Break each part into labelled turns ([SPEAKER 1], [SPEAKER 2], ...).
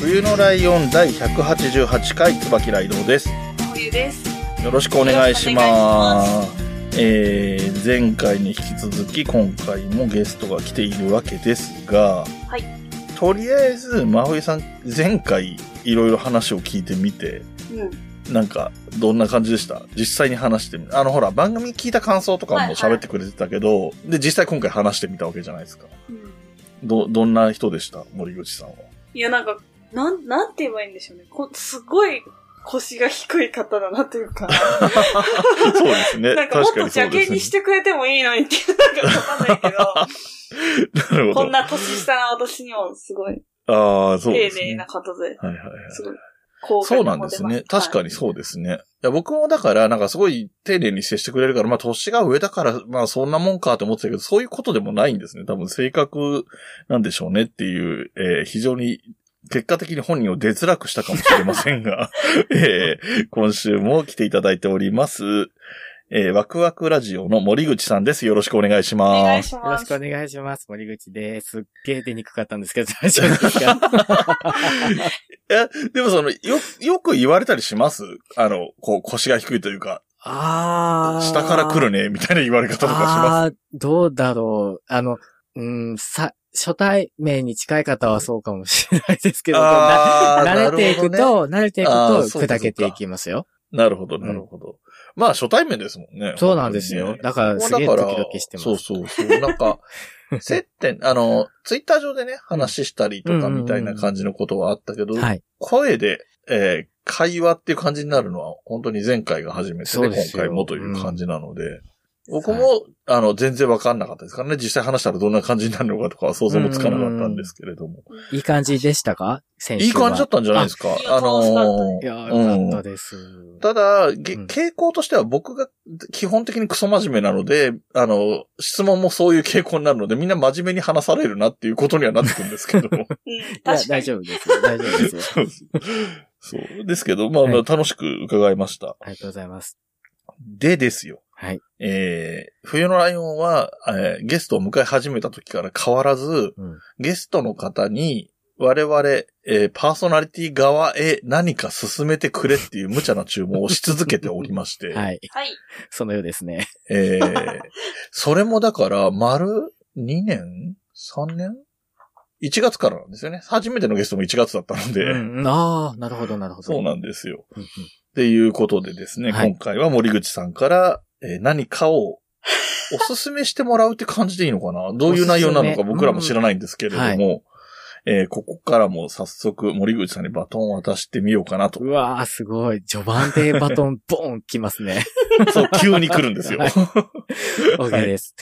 [SPEAKER 1] 冬のライオン第188回椿ライドウです。
[SPEAKER 2] 冬です。
[SPEAKER 1] よろしくお願いします。えー、前回に引き続き今回もゲストが来ているわけですが、
[SPEAKER 2] はい
[SPEAKER 1] とりあえず、真冬さん、前回いろいろ話を聞いてみて、
[SPEAKER 2] うん。
[SPEAKER 1] なんか、どんな感じでした？実際に話してみあの、ほら、番組聞いた感想とかも喋ってくれてたけど、で、実際今回話してみたわけじゃないですか。
[SPEAKER 2] うん
[SPEAKER 1] ど、どんな人でした？森口さんは。
[SPEAKER 2] いや、なんか、なん、なんて言えばいいんでしょうね。こすごい腰が低い方だなっていうか。
[SPEAKER 1] そうですね。
[SPEAKER 2] なんかもっと邪険にしてくれてもいいのにっていう、なんかわかんないけど、
[SPEAKER 1] なるほど。
[SPEAKER 2] こんな年下な私にもすごい
[SPEAKER 1] ああ、そうですね。
[SPEAKER 2] 丁寧な方で、
[SPEAKER 1] はいはいはい。
[SPEAKER 2] すごい
[SPEAKER 1] そうなんですね。確かにそうですね。いや僕もだから、なんかすごい丁寧に接してくれるから、まあ年が上だから、まあそんなもんかと思ってたけど、そういうことでもないんですね。多分性格なんでしょうねっていう、えー非常に結果的に本人を出づらくしたかもしれませんが、えー今週も来ていただいております。えーワクワクラジオの森口さんです。よろしくお願いし
[SPEAKER 2] お願
[SPEAKER 1] ます。
[SPEAKER 2] いします。
[SPEAKER 3] よろしくお願いします。森口です。すっげえ出にくかったんですけど、大丈夫ですか？
[SPEAKER 1] え、でもその、よ、よく言われたりします？あの、こう腰が低いというか、
[SPEAKER 3] あー。
[SPEAKER 1] 下から来るね、みたいな言われ方とかします？
[SPEAKER 3] あー、どうだろう。あの、うん、さ、初対面に近い方はそうかもしれないですけど、慣れていくと、慣れていくと、砕けていきますよ。
[SPEAKER 1] なるほど、なるほど。まあ、初対面ですもんね。
[SPEAKER 3] そうなんですよ。だから、すげえドキドキしてます。
[SPEAKER 1] そうそうそう。なんか、接点、あの、ツイッター上でね、話したりとかみたいな感じのことはあったけど、
[SPEAKER 3] はい。
[SPEAKER 1] 声で、えー会話っていう感じになるのは、本当に前回が初めてで、今回もという感じなので、僕も、あの、全然わかんなかったですからね。実際話したらどんな感じになるのかとかは想像もつかなかったんですけれども。
[SPEAKER 3] いい感じでしたか？先週は。
[SPEAKER 1] いい感じだったんじゃないですか？
[SPEAKER 2] あ
[SPEAKER 1] あの
[SPEAKER 3] いや
[SPEAKER 1] ー
[SPEAKER 3] ー、よかったです。
[SPEAKER 1] ただ、げ
[SPEAKER 3] うん
[SPEAKER 1] 傾向としては僕が基本的にクソ真面目なので、あの、質問もそういう傾向になるので、みんな真面目に話されるなっていうことにはなってくるんですけども。
[SPEAKER 3] 大丈夫ですよ。大丈夫ですよ。
[SPEAKER 1] そうそう。ですけど、まあ、まあ
[SPEAKER 3] はい
[SPEAKER 1] 楽しく伺いました。
[SPEAKER 3] ありがとうございます。
[SPEAKER 1] でですよ。
[SPEAKER 3] はい。
[SPEAKER 1] えー、冬のライオンは、えーゲストを迎え始めた時から変わらず、
[SPEAKER 3] うん。
[SPEAKER 1] ゲストの方に、我々、えーパーソナリティ側へ何か進めてくれっていう無茶な注文をし続けておりまして、
[SPEAKER 3] はい。
[SPEAKER 2] はい。
[SPEAKER 3] そのようですね。
[SPEAKER 1] えー、それもだから、丸2年 ?3 年 ?1 月からなんですよね。初めてのゲストも1月だったので、
[SPEAKER 3] うん、ああ、なるほど、なるほど。
[SPEAKER 1] そうなんですよ。っていうことでですね、
[SPEAKER 3] はい
[SPEAKER 1] 今回は森口さんから、えー何かをおすすめしてもらうって感じでいいのかな？どういう内容なのか僕らも知らないんですけれども、
[SPEAKER 3] うん
[SPEAKER 1] えーここからも早速森口さんにバトンを渡してみようかなと。
[SPEAKER 3] うわー、すごい。序盤でバトンボーン来ますね。
[SPEAKER 1] そう、急に来るんですよ。
[SPEAKER 3] はい OK です。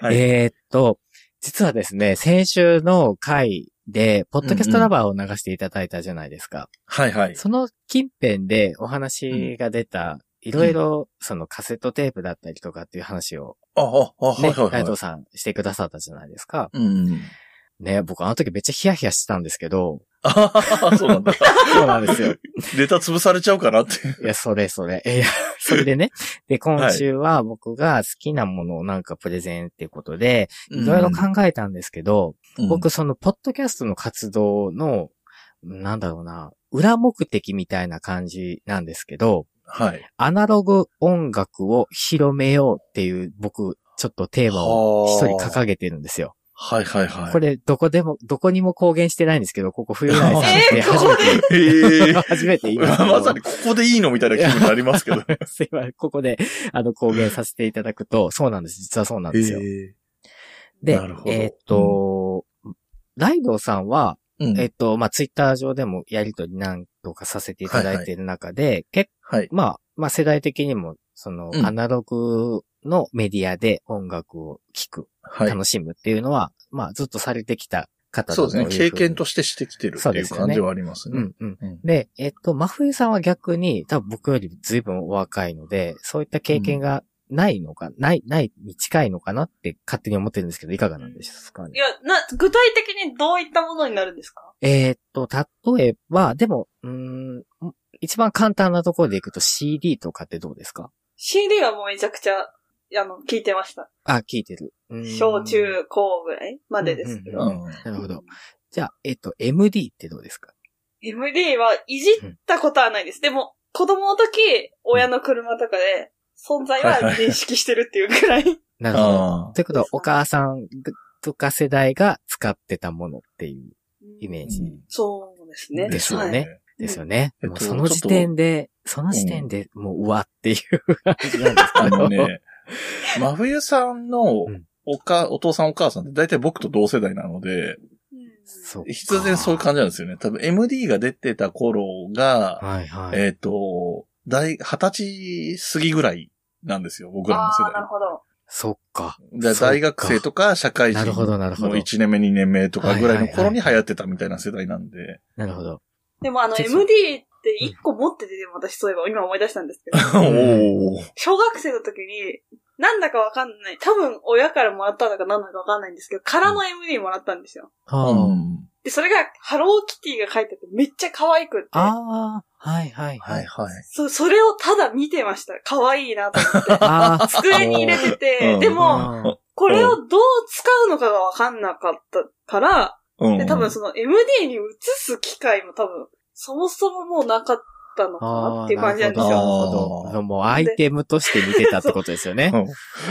[SPEAKER 1] はい
[SPEAKER 3] えーっと、実はですね、先週の回で、ポッドキャストラバーを流していただいたじゃないですか。
[SPEAKER 1] はいはい。
[SPEAKER 3] その近辺でお話が出た、いろいろ、そのカセットテープだったりとかっていう話を
[SPEAKER 1] あ、あ、あ、はい
[SPEAKER 3] ね、
[SPEAKER 1] はいはい。
[SPEAKER 3] ライトさんしてくださったじゃないですか。
[SPEAKER 1] うん。
[SPEAKER 3] ね、僕あの時めっちゃヒヤヒヤしてたんですけど、
[SPEAKER 1] ああ、そうなんだ。
[SPEAKER 3] そうなんですよ。
[SPEAKER 1] ネタ潰されちゃうかなって。
[SPEAKER 3] いや、それそれ。いや、それでね。で、今週は僕が好きなものをなんかプレゼンっていうことで、いろいろ考えたんですけど、
[SPEAKER 1] うん
[SPEAKER 3] 僕そのポッドキャストの活動の、なんだろうな、裏目的みたいな感じなんですけど、
[SPEAKER 1] はい。
[SPEAKER 3] アナログ音楽を広めようっていう僕、ちょっとテーマを一人掲げてるんですよ。
[SPEAKER 1] はいはいはい。
[SPEAKER 3] これ、どこでも、どこにも公言してないんですけど、ここ冬来さんで初めて。初めて言いま。
[SPEAKER 1] まさにここでいいのみたいな気分になりますけど。
[SPEAKER 3] すいません。ここで、あの、公言させていただくと、そうなんです。実はそうなんですよ。
[SPEAKER 1] へ
[SPEAKER 3] でえーっと、ライドウさんは、
[SPEAKER 1] えうん
[SPEAKER 3] えっと、まあ、ツイッター上でもやりとり何度かさせていただいている中で、結
[SPEAKER 1] はい。
[SPEAKER 3] まあ、まあ、世代的にも、その、
[SPEAKER 1] うん
[SPEAKER 3] アナログのメディアで音楽を聴く、
[SPEAKER 1] はい。
[SPEAKER 3] 楽しむっていうのは、まあずっとされてきた方だ
[SPEAKER 1] そうですね。経験としてしてきてるっていう感じはありますね。
[SPEAKER 3] うんうん。
[SPEAKER 1] うん
[SPEAKER 3] で、えっと、真冬さんは逆に、多分僕より随分お若いので、そういった経験がないのか、ない、ないに近いのかなって勝手に思ってるんですけど、いかがなんですかね
[SPEAKER 2] い。や、な、具体的にどういったものになるんですか？
[SPEAKER 3] えーっと、例えば、でも、うーん、一番簡単なところでいくと CD とかってどうですか
[SPEAKER 2] ?CD はもうめちゃくちゃ、あの、聞いてました。
[SPEAKER 3] あ、聞いてる。
[SPEAKER 2] 小中高ぐらいまでですけど。
[SPEAKER 1] うん。
[SPEAKER 3] なるほど。じゃあ、えっと、MD ってどうですか
[SPEAKER 2] ？MD はいじったことはないです。でも、子供の時、親の車とかで、存在は認識してるっていうくらい。
[SPEAKER 3] なるほど。
[SPEAKER 1] あ
[SPEAKER 3] ということは、お母さんとか世代が使ってたものっていうイメージ
[SPEAKER 2] そうですね。
[SPEAKER 3] ですよね
[SPEAKER 2] はい。
[SPEAKER 3] ですよね。その時点で、その時点でもう、うわっていう感じなんです
[SPEAKER 1] あ
[SPEAKER 3] けど。
[SPEAKER 1] 真冬さんの
[SPEAKER 3] うん
[SPEAKER 1] おか、お父さんお母さんって大体僕と同世代なので。必然そういう感じなんですよね。多分 MD が出てた頃が、
[SPEAKER 3] はいはい。
[SPEAKER 1] えっ、と、大、二十歳過ぎぐらいなんですよ、僕らの世
[SPEAKER 2] ああ、なる
[SPEAKER 1] 代。
[SPEAKER 2] ほど。
[SPEAKER 3] そっか。
[SPEAKER 1] 大学生とか社会人
[SPEAKER 3] なるほどなるほど
[SPEAKER 1] の1年目2年目とかぐらいの頃に流行ってたみたいな世代なんで。
[SPEAKER 3] なるほど。
[SPEAKER 2] でもあの MD って一個持ってて、でも私そういえば今思い出したんですけど、
[SPEAKER 1] おー。
[SPEAKER 2] 小学生の時に、なんだかわかんない。多分親からもらったのか何だかわかんないんですけど、空の MD もらったんですよ。
[SPEAKER 3] は
[SPEAKER 1] うん
[SPEAKER 2] で、それがハローキティが書いてあってめっちゃ可愛くって。
[SPEAKER 3] あ。ああ、はいはいは
[SPEAKER 1] はいい。はい。
[SPEAKER 2] そ、それをただ見てました。可愛いなと思って。
[SPEAKER 3] ああ、
[SPEAKER 2] 机に入れて
[SPEAKER 1] う
[SPEAKER 2] て、
[SPEAKER 1] ん
[SPEAKER 2] でも、
[SPEAKER 3] あ
[SPEAKER 2] これをどう使うのかがわかんなかったから、
[SPEAKER 1] うん
[SPEAKER 2] で、多分その MD に移す機会も多分、そもそももうなかったのかな
[SPEAKER 3] あ
[SPEAKER 2] っていう感じなんです
[SPEAKER 3] なる
[SPEAKER 2] よ。
[SPEAKER 3] ほど。もうアイテムとして見てたってことですよね。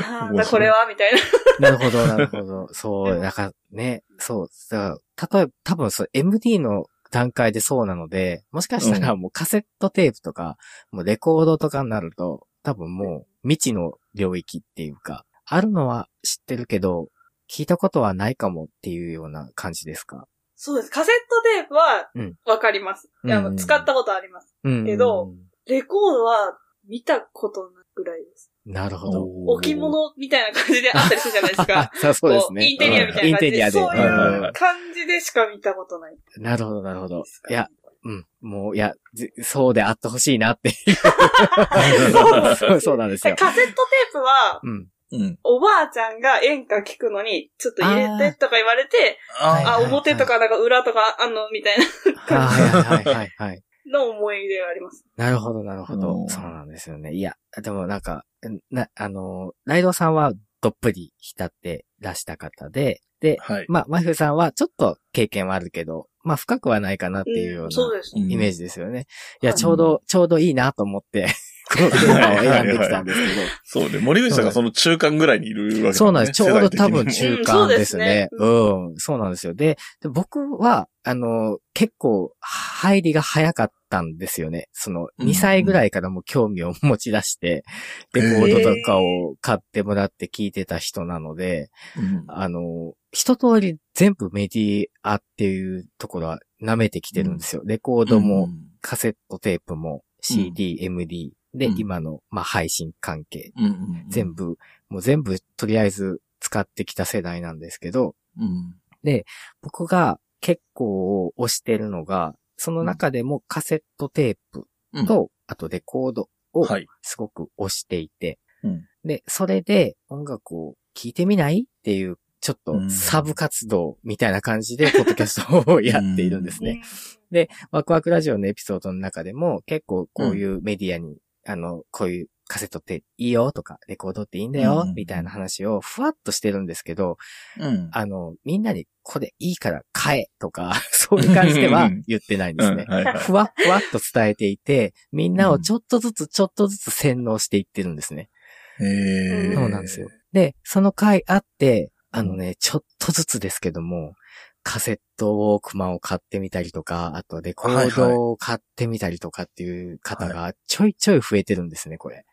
[SPEAKER 2] なんだこれはみたいな。
[SPEAKER 3] なるほど、なるほど。そう、だからね、そう、だから例えば、多分そう、MD の段階でそうなので、もしかしたらもうカセットテープとか、もうレコードとかになると、多分もう未知の領域っていうか、あるのは知ってるけど、聞いたことはないかもっていうような感じですか？
[SPEAKER 2] そうです。カセットテープは
[SPEAKER 3] うん、
[SPEAKER 2] わかります。いや、
[SPEAKER 3] うん
[SPEAKER 2] 使ったことあります。
[SPEAKER 3] うん。
[SPEAKER 2] けどレコードは見たことないぐらいです。
[SPEAKER 3] なるほど。
[SPEAKER 2] 置物みたいな感じであったりするじゃないですか。
[SPEAKER 3] そ うそうです
[SPEAKER 2] こ
[SPEAKER 3] ね。
[SPEAKER 2] インテリアみたいな感じで。
[SPEAKER 3] インテリアで。
[SPEAKER 2] そう
[SPEAKER 1] はい
[SPEAKER 2] う感じでしか見たことない
[SPEAKER 3] なるほど、なるほど
[SPEAKER 2] で。すか
[SPEAKER 3] いや、うん。もう、いや、ぜそうであってほしいなっていう。そうそうなんですよ。
[SPEAKER 2] カセットテープは、
[SPEAKER 3] うん。
[SPEAKER 1] うん。
[SPEAKER 2] おばあちゃんが演歌聞くのに、ちょっと入れてとか言われて、あ、表とかなんか裏とかあんのみたい
[SPEAKER 3] はいはいはいはいはい。
[SPEAKER 2] なの思い出があります。
[SPEAKER 3] なるほど、なるほ
[SPEAKER 1] う
[SPEAKER 3] ど。
[SPEAKER 1] ん
[SPEAKER 3] そうなんですよね。いや、でもなんか、な、あの、ライドさんはどっぷり浸ってらした方で、で、
[SPEAKER 1] はい。
[SPEAKER 3] まあ、マフさんはちょっと経験はあるけど、まあ、深くはないかなっていうよう
[SPEAKER 2] んそう
[SPEAKER 3] なイメージですよね。いや、
[SPEAKER 2] はい
[SPEAKER 3] ちょうど、ちょうどいいなと思って、選んできたんですけど。
[SPEAKER 1] そうね。森口さんがその中間ぐらいにいるわけだね
[SPEAKER 3] そうなんです。ちょうど多分中間ですね。
[SPEAKER 2] うんそう
[SPEAKER 3] うん、そうなんですよ。で、で僕は、あの、結構、入りが早かったんですよね。その、
[SPEAKER 1] うん
[SPEAKER 3] 2歳ぐらいからもう興味を持ち出して、レコードとかを買ってもらって聞いてた人なので、
[SPEAKER 1] うん
[SPEAKER 3] あの、一通り全部メディアっていうところは舐めてきてるんですよ。レコードも、カセットテープも、CD、MD で、
[SPEAKER 1] うん。
[SPEAKER 3] 今の、まあ、配信関係。
[SPEAKER 1] うんうん
[SPEAKER 3] 全部、もう全部とりあえず使ってきた世代なんですけど、
[SPEAKER 1] うん。
[SPEAKER 3] 僕が結構推してるのが、その中でもカセットテープ
[SPEAKER 1] うん。
[SPEAKER 3] と、あとレコードを
[SPEAKER 1] はい。
[SPEAKER 3] すごく推していて、
[SPEAKER 1] うん。
[SPEAKER 3] で、それで音楽を聴いてみない？っていう、ちょっと
[SPEAKER 1] うん。
[SPEAKER 3] サブ活動みたいな感じで、ポッドキャストをやっているんですね。で、ワクワクラジオのエピソードの中でも結構こういうメディアに、あの、こういうカセットっていいよとか、レコードっていいんだよ、
[SPEAKER 1] うん
[SPEAKER 3] みたいな話をふわっとしてるんですけど、
[SPEAKER 1] うん。
[SPEAKER 3] あの、みんなにこれいいから買えとか、そういう感じでは言ってないんですね。ふわふわっと伝えていて、みんなをちょっとずつちょっとずつ洗脳していってるんですね。
[SPEAKER 1] へー
[SPEAKER 3] そうなんですよ。。で、その回あって、あのね、ちょっとずつですけども、カセットウォークマンを買ってみたりとか、あとレコードを買ってみたりとかっていう方がちょいちょい増えてるんですね、これ。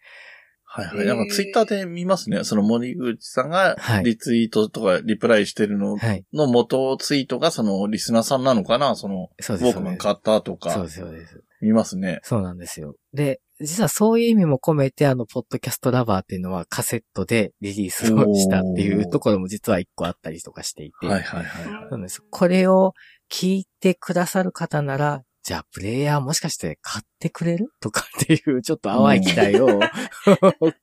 [SPEAKER 1] はいはい。なんかツイッターで見ますね。その森口さんが
[SPEAKER 3] はい
[SPEAKER 1] リツイートとかリプライしてるの
[SPEAKER 3] はい。
[SPEAKER 1] の元ツイートがそのリスナーさんなのかな？その。ウォークマン買ったと
[SPEAKER 3] そう
[SPEAKER 1] か
[SPEAKER 3] です、そうです。
[SPEAKER 1] 見ますね。
[SPEAKER 3] そうなんですよ。で、実はそういう意味も込めて、あの、ポッドキャストラバーっていうのはカセットでリリースをしたっていうところも実は一個あったりとかしていて。
[SPEAKER 1] はいはいはい。
[SPEAKER 3] なんです。これを聞いてくださる方なら、じゃあプレイヤーもしかして買ってくれるとかっていうちょっと淡い期待を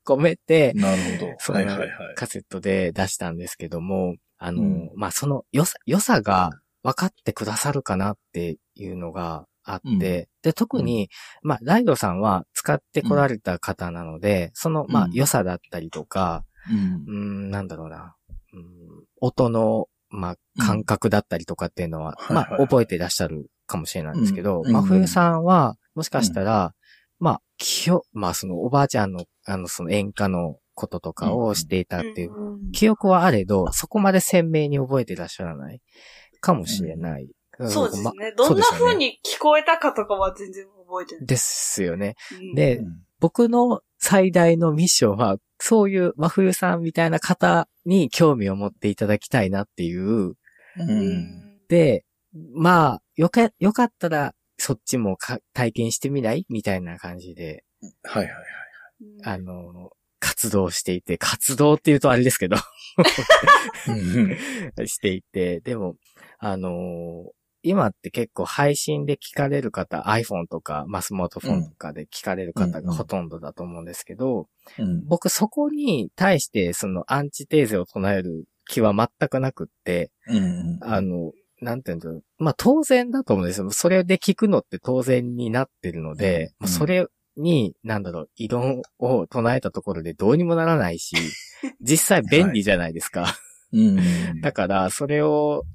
[SPEAKER 3] 込めて、
[SPEAKER 1] なるほど。
[SPEAKER 3] その
[SPEAKER 1] はいはいはい。
[SPEAKER 3] カセットで出したんですけども、あの、
[SPEAKER 1] うん
[SPEAKER 3] まあ、その良さ、良さが分かってくださるかなっていうのがあって、
[SPEAKER 1] うん。
[SPEAKER 3] で、特に、まあ、ライドさんは使ってこられた方なので、その、まあ
[SPEAKER 1] う、ん。
[SPEAKER 3] 良さだったりとか、
[SPEAKER 1] うん。
[SPEAKER 3] ん、なんだろうな、うん音の、まあ、感覚だったりとかっていうのは、まあ、覚えていらっしゃるかもしれないんですけど、
[SPEAKER 1] うん。
[SPEAKER 3] 真冬さんは、もしかしたら、まあ、きよ、まあ、そのおばあちゃんの、あの、その演歌のこととかをしていたっていう
[SPEAKER 2] うん。
[SPEAKER 3] 記憶はあれど、そこまで鮮明に覚えてらっしゃらないかもしれない。
[SPEAKER 2] そうです
[SPEAKER 3] ま
[SPEAKER 2] ね。どんな風に聞こえたかとかは全然覚えてない。
[SPEAKER 3] ですよね。
[SPEAKER 2] うん
[SPEAKER 3] で、
[SPEAKER 1] うん
[SPEAKER 3] 僕の最大のミッションは、そういう真冬さんみたいな方に興味を持っていただきたいなっていう。
[SPEAKER 1] う。
[SPEAKER 2] うんん
[SPEAKER 3] で、まあ、よか、よかったら、そっちもか体験してみない？みたいな感じで、
[SPEAKER 1] はいはいはい。
[SPEAKER 3] あの、活動していて、活動って言うとあれですけど、
[SPEAKER 1] うん
[SPEAKER 3] していて、でも、あのー今って結構配信で聞かれる方、iPhone とか、まあ、スマートフォンとかで聞かれる方がほとんどだと思うんですけど、
[SPEAKER 1] うん。
[SPEAKER 3] 僕そこに対してそのアンチテーゼを唱える気は全くなくって、
[SPEAKER 1] うん。
[SPEAKER 3] あの、なんていうんだろう。まあ当然だと思うんですよ。それで聞くのって当然になってるので、
[SPEAKER 1] うん。
[SPEAKER 3] それに、なんだろう、異論を唱えたところでどうにもならないし、実際便利じゃないですか。
[SPEAKER 1] うん。
[SPEAKER 3] だから、それを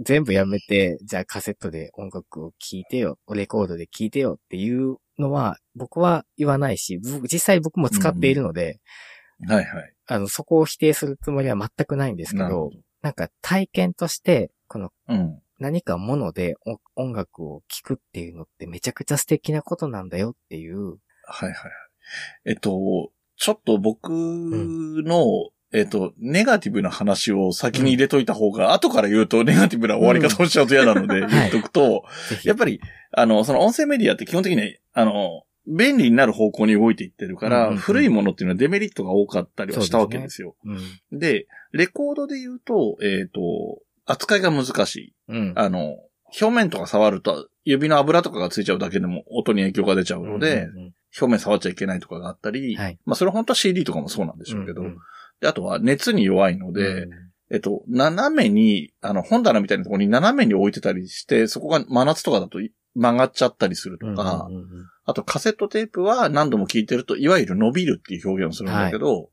[SPEAKER 3] 全部やめて、じゃあカセットで音楽を聴いてよ、レコードで聴いてよっていうのは、僕は言わないし、僕実際僕も使っているので、
[SPEAKER 1] はいはい。
[SPEAKER 3] あの、そこを否定するつもりは全くないんですけど
[SPEAKER 1] な
[SPEAKER 3] んか体験として、この
[SPEAKER 1] うん。
[SPEAKER 3] 何かものでお音楽を聴くっていうのってめちゃくちゃ素敵なことなんだよっていう。
[SPEAKER 1] はいはいはい。えっと、ちょっと僕の、えっと、ネガティブな話を先に入れといた方が、後から言うとネガティブな終わり方をしちゃうと嫌なので、
[SPEAKER 3] ん
[SPEAKER 1] 言っとくと、
[SPEAKER 3] ぜひ。
[SPEAKER 1] やっぱり、あの、その音声メディアって基本的に、あの、便利になる方向に動いていってるから、
[SPEAKER 3] うんうんうん
[SPEAKER 1] 古いものっていうのはデメリットが多かったりはしたわけですよ。
[SPEAKER 3] うん。
[SPEAKER 1] でレコードで言うと、えっ、と、扱いが難しい。
[SPEAKER 3] うん。
[SPEAKER 1] あの、表面とか触ると、指の油とかがついちゃうだけでも音に影響が出ちゃうので、
[SPEAKER 3] うんうん
[SPEAKER 1] 表面触っちゃいけないとかがあったり、
[SPEAKER 3] はい
[SPEAKER 1] まあそれ本当は CD とかもそうなんでしょうけど、
[SPEAKER 3] うんうん
[SPEAKER 1] であとは熱に弱いので、
[SPEAKER 3] うん。
[SPEAKER 1] えっと、斜めに、あの、本棚みたいなところに斜めに置いてたりして、そこが真夏とかだと曲がっちゃったりするとか、
[SPEAKER 3] うんうんうん
[SPEAKER 1] あとカセットテープは何度も聞いてると、いわゆる伸びるっていう表現をするんだけど、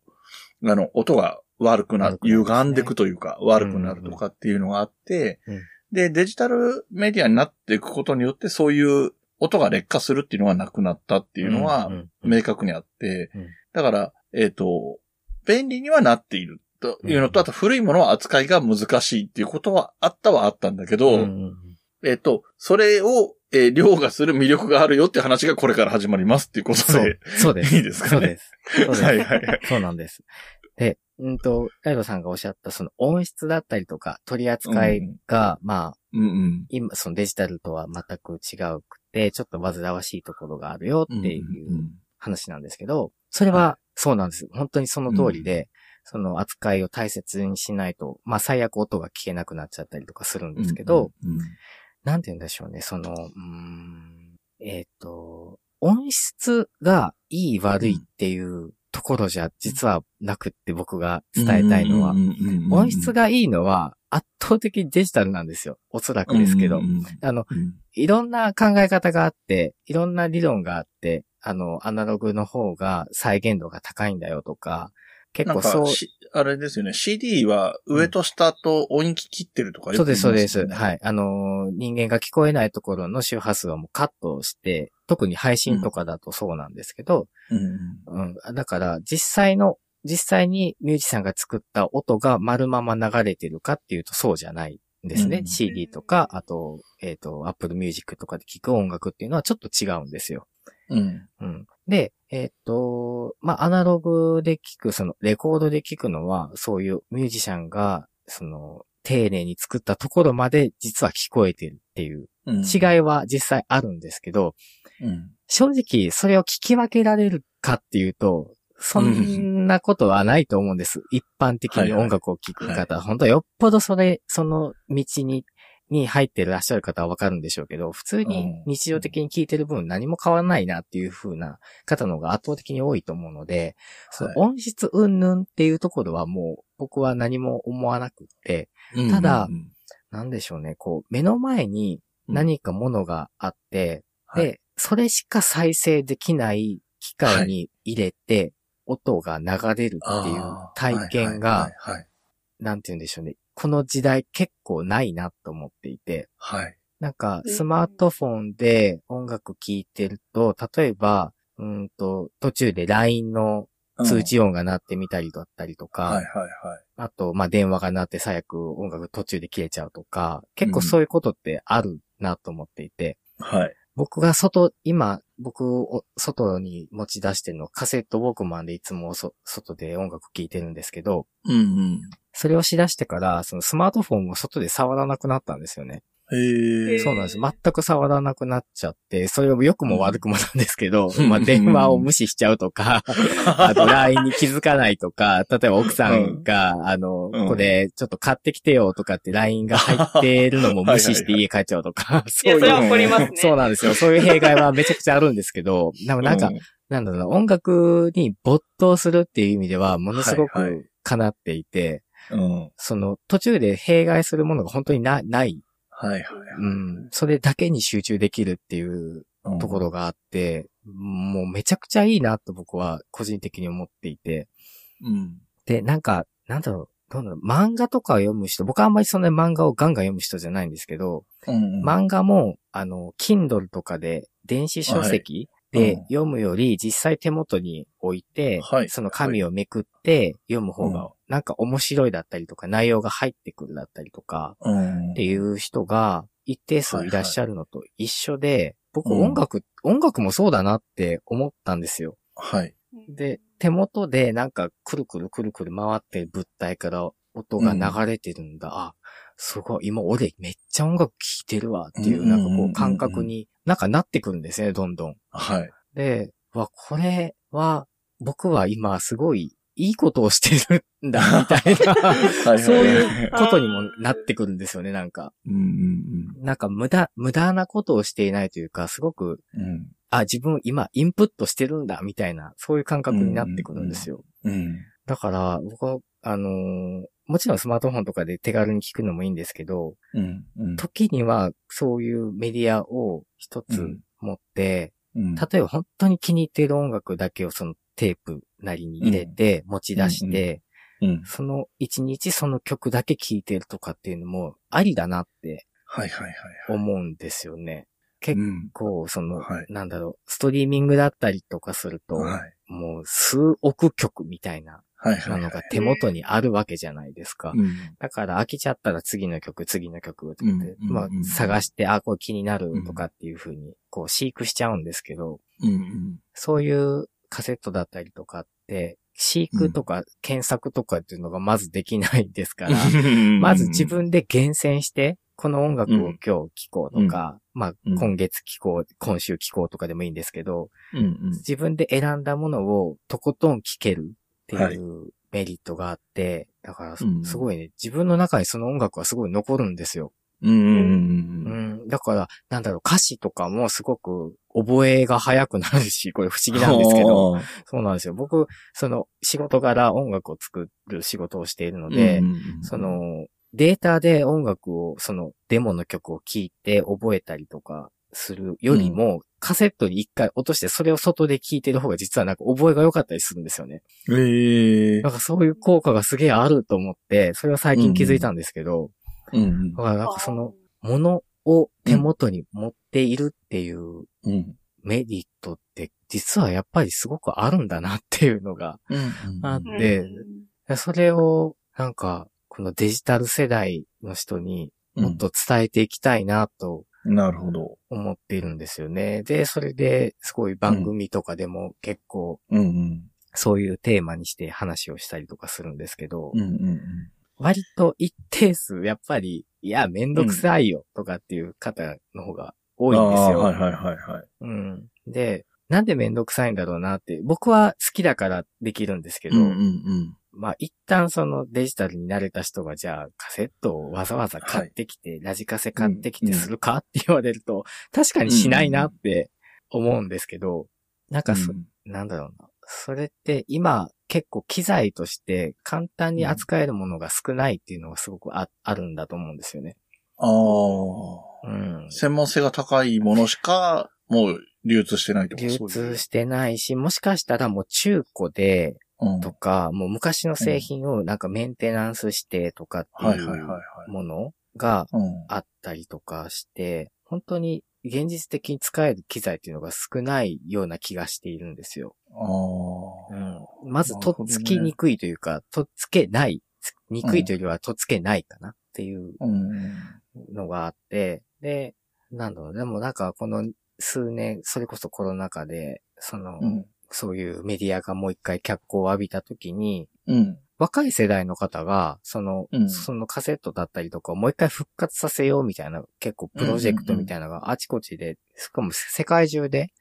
[SPEAKER 1] あの、音が悪くな歪んでいくというか、悪くなるとかっていうのがあって、
[SPEAKER 3] うん。
[SPEAKER 1] で、デジタルメディアになっていくことによって、そういう音が劣化するっていうのがなくなったっていうのは
[SPEAKER 3] ん、んうん。
[SPEAKER 1] 明確にあって
[SPEAKER 3] うん、
[SPEAKER 1] だから、えっ、と、便利にはなっているというのと、あと古いものは扱いが難しいっていうことはあったはあったんだけど、
[SPEAKER 3] うんうん
[SPEAKER 1] えっ、と、それを、えー凌駕する魅力があるよっていう話がこれから始まりますっていうこと
[SPEAKER 3] そう
[SPEAKER 1] で、、
[SPEAKER 3] そうです。
[SPEAKER 1] いいですかね？
[SPEAKER 3] そうです。そうです。
[SPEAKER 1] はいはいはい。
[SPEAKER 3] そうなんです。で、うんと、ライドさんがおっしゃったその音質だったりとか取り扱いが、まあ、
[SPEAKER 1] うんうん。
[SPEAKER 3] 今、そのデジタルとは全く違うくて、ちょっと煩わしいところがあるよっていう話なんですけど、それはそうなんです。本当にその通りで、その扱いを大切にしないと、まあ最悪音が聞けなくなっちゃったりとかするんですけど、
[SPEAKER 1] うん、
[SPEAKER 3] なんて言うんでしょうね、その、うーんえっ、と、音質がいい悪いっていうところじゃ実はなくって僕が伝えたいのは、音質
[SPEAKER 1] が
[SPEAKER 3] がいいのは圧倒的にデジタルなんですよ。おそらくですけど。あの、
[SPEAKER 1] うん
[SPEAKER 3] いろんな考え方があって、いろんな理論があって、あの、アナログの方が再現度が高いんだよとか、結構そう
[SPEAKER 1] あれですよね。CD は上と下と音域切ってるとかよく
[SPEAKER 3] そうです、そうです。はい。あのー、人間が聞こえないところの周波数はもうカットして、特に配信とかだとそうなんですけど、
[SPEAKER 1] うん
[SPEAKER 3] うん。だから、実際の、実際にミュージシャンが作った音が丸まま流れてるかっていうとそうじゃないんですね。
[SPEAKER 1] うん
[SPEAKER 3] CD とか、あと、えっ、と、Apple Music とかで聴く音楽っていうのはちょっと違うんですよ。
[SPEAKER 1] うん。
[SPEAKER 3] うん。で、えっ、と、まあ、アナログで聴く、その、レコードで聴くのは、そういうミュージシャンが、その、丁寧に作ったところまで実は聞こえてるっていう
[SPEAKER 1] うん
[SPEAKER 3] 違いは実際あるんですけど、
[SPEAKER 1] うん。
[SPEAKER 3] 正直それを聞き分けられるかっていうと、そんなことはないと思うんです。一般的に音楽を聴く
[SPEAKER 1] はい
[SPEAKER 3] 方、本当よっぽどそれ、その道に、に入ってらっしゃる方はわかるんでしょうけど、普通に日常的に聴いてる分何も変わらないなっていう風な方の方が圧倒的に多いと思うので、その
[SPEAKER 1] はい。
[SPEAKER 3] 音質云々っていうところはもう僕は何も思わなくって、ただ
[SPEAKER 1] うん
[SPEAKER 3] なんでしょうね、こう目の前に何かものがあって、
[SPEAKER 1] はい。
[SPEAKER 3] で、それしか再生できない機械に入れて、音が流れるっていう体験が、なんて言うんでしょうね。この時代結構ないなと思っていて、
[SPEAKER 1] はい。はい。
[SPEAKER 3] なんか
[SPEAKER 2] うん
[SPEAKER 3] スマートフォンで音楽聴いてると、例えば、うんと、途中で LINE の通知音が鳴ってみたりだったりとか、
[SPEAKER 1] はいはいはい。
[SPEAKER 3] あと、まあ、電話が鳴って最悪音楽途中で切れちゃうとか、結構そういうことってあるなと思っていて、
[SPEAKER 1] はい。
[SPEAKER 3] 僕が外、今、僕を外に持ち出してるのカセットウォークマンでいつもそ外で音楽聴いてるんですけど、
[SPEAKER 1] うんうん。
[SPEAKER 3] それをしだしてから、そのスマートフォンを外で触らなくなったんですよね。
[SPEAKER 1] へえ。
[SPEAKER 3] そうなんです。全く触らなくなっちゃって、それも良くも悪くもなんですけど、
[SPEAKER 1] うん
[SPEAKER 3] まあ電話を無視しちゃうとか、あと LINE に気づかないとか、例えば奥さんが、あの、
[SPEAKER 1] うん
[SPEAKER 3] これちょっと買ってきてよとかって LINE が入ってるのも無視して家帰っちゃうとか、そういう
[SPEAKER 2] それは怒りますね。
[SPEAKER 3] そうなんですよ。そういう弊害はめちゃくちゃあるんですけど、でもなんか、なんだろうな、音楽に没頭するっていう意味では、ものすご
[SPEAKER 1] はいは
[SPEAKER 3] く叶っていて、
[SPEAKER 1] うん。
[SPEAKER 3] その途中で弊害するものが本当になない、
[SPEAKER 1] はいはい。
[SPEAKER 3] うん、それだけに集中できるっていう
[SPEAKER 1] うん
[SPEAKER 3] ところがあって、もうめちゃくちゃいいなと僕は個人的に思っていて、
[SPEAKER 1] うん。
[SPEAKER 3] で、なんか、なんだろう、ど漫画とかを読む人、僕はあんまりそんな漫画をガンガン読む人じゃないんですけど、
[SPEAKER 1] うん。
[SPEAKER 3] 漫画も、あの、Kindle とかで電子書籍で読むより実際手元に置いて、
[SPEAKER 1] はい
[SPEAKER 3] その紙をめくって読む方
[SPEAKER 1] うん
[SPEAKER 3] がなんか面白いだったりとか内容が入ってくるだったりとか
[SPEAKER 1] うん。
[SPEAKER 3] っていう人が一定数いらっしゃるのと一緒で、僕
[SPEAKER 1] うん
[SPEAKER 3] 音楽、音楽もそうだなって思ったんですよ。
[SPEAKER 1] はい。
[SPEAKER 3] で、手元でなんかくるくるくるくる回ってる物体から音が流れてるんだ。あ、すごい、今俺めっちゃ音楽聴いてるわっていう、
[SPEAKER 1] うん
[SPEAKER 3] なんかこう感覚になんかなってくるんですね、どんどん。
[SPEAKER 1] はい。
[SPEAKER 3] で、わ、これは、僕は今すごいいいことをしてるんだ、みたいな、
[SPEAKER 1] はい。
[SPEAKER 3] そういうことにもなってくるんですよね、なんか。
[SPEAKER 1] うんうん
[SPEAKER 3] なんか無駄、無駄なことをしていないというか、すごく、
[SPEAKER 1] うん。うん。
[SPEAKER 3] あ、自分今インプットしてるんだ、みたいな、そういう感覚になってくるんですよ。
[SPEAKER 1] うん。
[SPEAKER 3] だから、僕は、あのーもちろんスマートフォンとかで手軽に聞くのもいいんですけど、
[SPEAKER 1] うん。うん。
[SPEAKER 3] 時にはそういうメディアを一つ
[SPEAKER 1] うん
[SPEAKER 3] 持って、
[SPEAKER 1] うん。
[SPEAKER 3] 例えば本当に気に入っている音楽だけをそのテープなりに入れて持ち出して、
[SPEAKER 1] うん。
[SPEAKER 3] その一日その曲だけ聴いてるとかっていうのもありだなって
[SPEAKER 1] はいはいはい。
[SPEAKER 3] 思うんですよね。結
[SPEAKER 1] うん。
[SPEAKER 3] 構その、
[SPEAKER 1] はい
[SPEAKER 3] なんだろう、ストリーミングだったりとかすると、
[SPEAKER 1] はい。
[SPEAKER 3] もう数億曲みたいな
[SPEAKER 1] はいは
[SPEAKER 3] ないの
[SPEAKER 1] はい。
[SPEAKER 3] が手元にあるわけじゃないですか。
[SPEAKER 1] うん。
[SPEAKER 3] だから飽きちゃったら次の曲、次の曲とかまあ探して、あ、これ気になるとかっていう風に、こう飼育しちゃうんですけど、
[SPEAKER 1] うん。
[SPEAKER 3] そういうカセットだったりとかって、飼育とか検索とかっていうのがまずできないですから、まず自分で厳選して、この音楽を今日聴こうとか、まあ
[SPEAKER 1] うん
[SPEAKER 3] 今月聴こう、今週聴こうとかでもいいんですけど、
[SPEAKER 1] うんうん。
[SPEAKER 3] 自分で選んだものをとことん聴けるって
[SPEAKER 1] はい
[SPEAKER 3] いうメリットがあって、だからすごいね、自分の中にその音楽はすごい残るんですよ。
[SPEAKER 1] うんうん
[SPEAKER 3] う
[SPEAKER 1] うん。
[SPEAKER 3] ん。だから、なんだろう、歌詞とかもすごく覚えが早くなるし、これ不思議なんですけど、そうなんですよ。僕、その仕事柄音楽を作る仕事をしているので、そ、のデータで音楽を、そのデモの曲を聴いて覚えたりとかするよりも、カセットに一回落としてそれを外で聴いてる方が実はなんか覚えが良かったりするんですよね。
[SPEAKER 1] ええ
[SPEAKER 3] なんかそういう効果がすげえあると思って、それは最近気づいたんですけど、
[SPEAKER 1] うん
[SPEAKER 3] だからなんかその、ものを手元に持っているっていう
[SPEAKER 1] うん。
[SPEAKER 3] メリットって実はやっぱりすごくあるんだなっていうのが
[SPEAKER 1] うん。
[SPEAKER 3] あっ
[SPEAKER 2] うん
[SPEAKER 3] て、それをなんかこのデジタル世代の人にもっと伝えていきたいなと
[SPEAKER 1] なるほど。
[SPEAKER 3] 思っているんですよね。で、それですごい番組とかでも結構
[SPEAKER 1] うんうん。
[SPEAKER 3] そういうテーマにして話をしたりとかするんですけど、
[SPEAKER 1] うんうん
[SPEAKER 3] 割と一定数、やっぱり、いや、めんどくさいよ、とかっていう方の方が多いんですよ。
[SPEAKER 1] はいはいはいはい。
[SPEAKER 3] うん。で、なんでめんどくさいんだろうなって、僕は好きだからできるんですけど、
[SPEAKER 1] うんうんうん。
[SPEAKER 3] まあ一旦そのデジタルに慣れた人がじゃあカセットをわざわざ買ってきて、ラジカセ買ってきてするかって言われると、確かにしないなって思うんですけど、なんかそ、
[SPEAKER 1] うん
[SPEAKER 3] なんだろうな。それって今結構機材として簡単に扱えるものが少ないっていうのがすごくああるんだと思うんですよね。
[SPEAKER 1] ああ。
[SPEAKER 3] うん。
[SPEAKER 1] 専門性が高いものしか、もう流通してないってこと
[SPEAKER 3] 流通してないし、もしかしたらもう中古で
[SPEAKER 1] うん。
[SPEAKER 3] とか、もう昔の製品をなんかメンテナンスしてとかって
[SPEAKER 1] はい
[SPEAKER 3] うものが。あったりとかして、本当に現実的に使える機材っていうのが少ないような気がしているんですよ。うん、まず、とっつきにくいというか、とっつけない、つにくいというよりはとっつけないかなっていう
[SPEAKER 1] うん。
[SPEAKER 3] のがあって、で、なんだろう、でもなんかこの数年、それこそコロナ禍で、その、
[SPEAKER 1] うん。
[SPEAKER 3] そういうメディアがもう一回脚光を浴びた時に、
[SPEAKER 1] うん。
[SPEAKER 3] 若い世代の方が、その、
[SPEAKER 1] うん
[SPEAKER 3] そのカセットだったりとかをもう一回復活させようみたいな、結構プロジェクトみたいなのがあちこちで、しかも世界中で、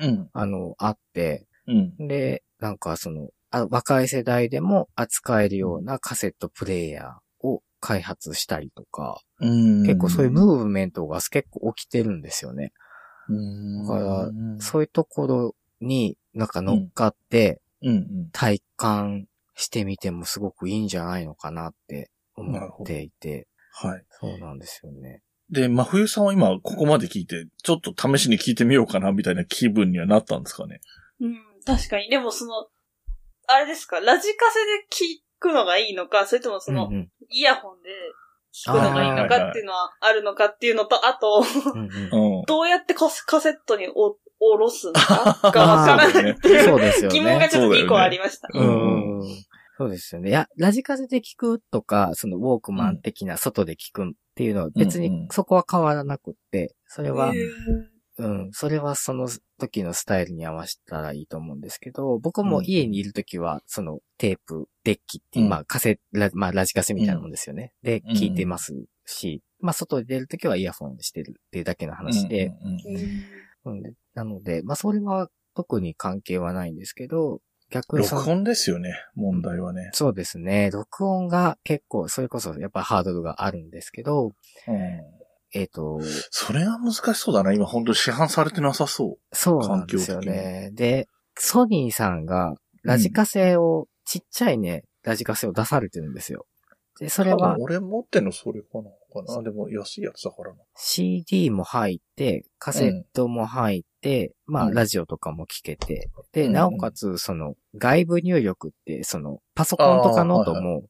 [SPEAKER 1] うん。
[SPEAKER 3] あの、あって、
[SPEAKER 1] うん。
[SPEAKER 3] で、なんかその、あ若い世代でも扱えるようなカセットプレイヤーを開発したりとか、
[SPEAKER 1] うん。
[SPEAKER 3] 結構そういうムーブメントが結構起きてるんですよね。
[SPEAKER 1] うん。
[SPEAKER 3] だからそういうところになんか乗っかって。体感してみてもすごくいいんじゃないのかなって思っていて、
[SPEAKER 1] はい。
[SPEAKER 3] そうなんですよね。
[SPEAKER 1] で、真冬さんは今、ここまで聞いて、ちょっと試しに聞いてみようかな、みたいな気分にはなったんですかね？
[SPEAKER 2] うん、確かに。でもその、あれですか、ラジカセで聞くのがいいのか、それともその、
[SPEAKER 3] うんうん
[SPEAKER 2] イヤホンで聞くのがいいのかっていうのはあるのかっていうのと、あと、
[SPEAKER 3] うんうん
[SPEAKER 1] うん。
[SPEAKER 2] どうやってカセカセットにお下ろすのかが わからないっていう
[SPEAKER 3] そうですよね。
[SPEAKER 2] 疑問がちょっと一個ありました。
[SPEAKER 3] う
[SPEAKER 1] うん。
[SPEAKER 3] ん。そうですよね。いや、ラジカセで聞くとか、そのウォークマン的な外で聞くっていうのは別
[SPEAKER 1] うんうん。
[SPEAKER 3] にそこは変わらなくって、それはうん、それはその時のスタイルに合わせたらいいと思うんですけど、僕も家にいる時は、そのテープ、デッキっていう、
[SPEAKER 1] うん。
[SPEAKER 3] まあカセ、ラまあラジカセみたいなもんですよね。で、聞いてますし、まあ外で出る時はイヤホンしてるっていうだけの話で、
[SPEAKER 1] うんうん
[SPEAKER 3] なので、まあそれは特に関係はないんですけど、逆に
[SPEAKER 1] 録音ですよね、問題はね。
[SPEAKER 3] そうですね。録音が結構、それこそやっぱハードルがあるんですけど、
[SPEAKER 1] うん。
[SPEAKER 3] えっ、と、
[SPEAKER 1] それは難しそうだな。今本当市販されてなさそ
[SPEAKER 3] そうなんですよね。で、ソニーさんがラジカセを、ちっちゃいね、ラジカセを出されてるんですよ。で、それは
[SPEAKER 1] 俺持ってんのそれかなかな。でも安いやつだからな。
[SPEAKER 3] CD も入って、カセットも入って、まあ、
[SPEAKER 1] うん
[SPEAKER 3] ラジオとかも聞けて、で、
[SPEAKER 1] うん
[SPEAKER 3] なおかつ、その、外部入力って、その、パソコンとかノートも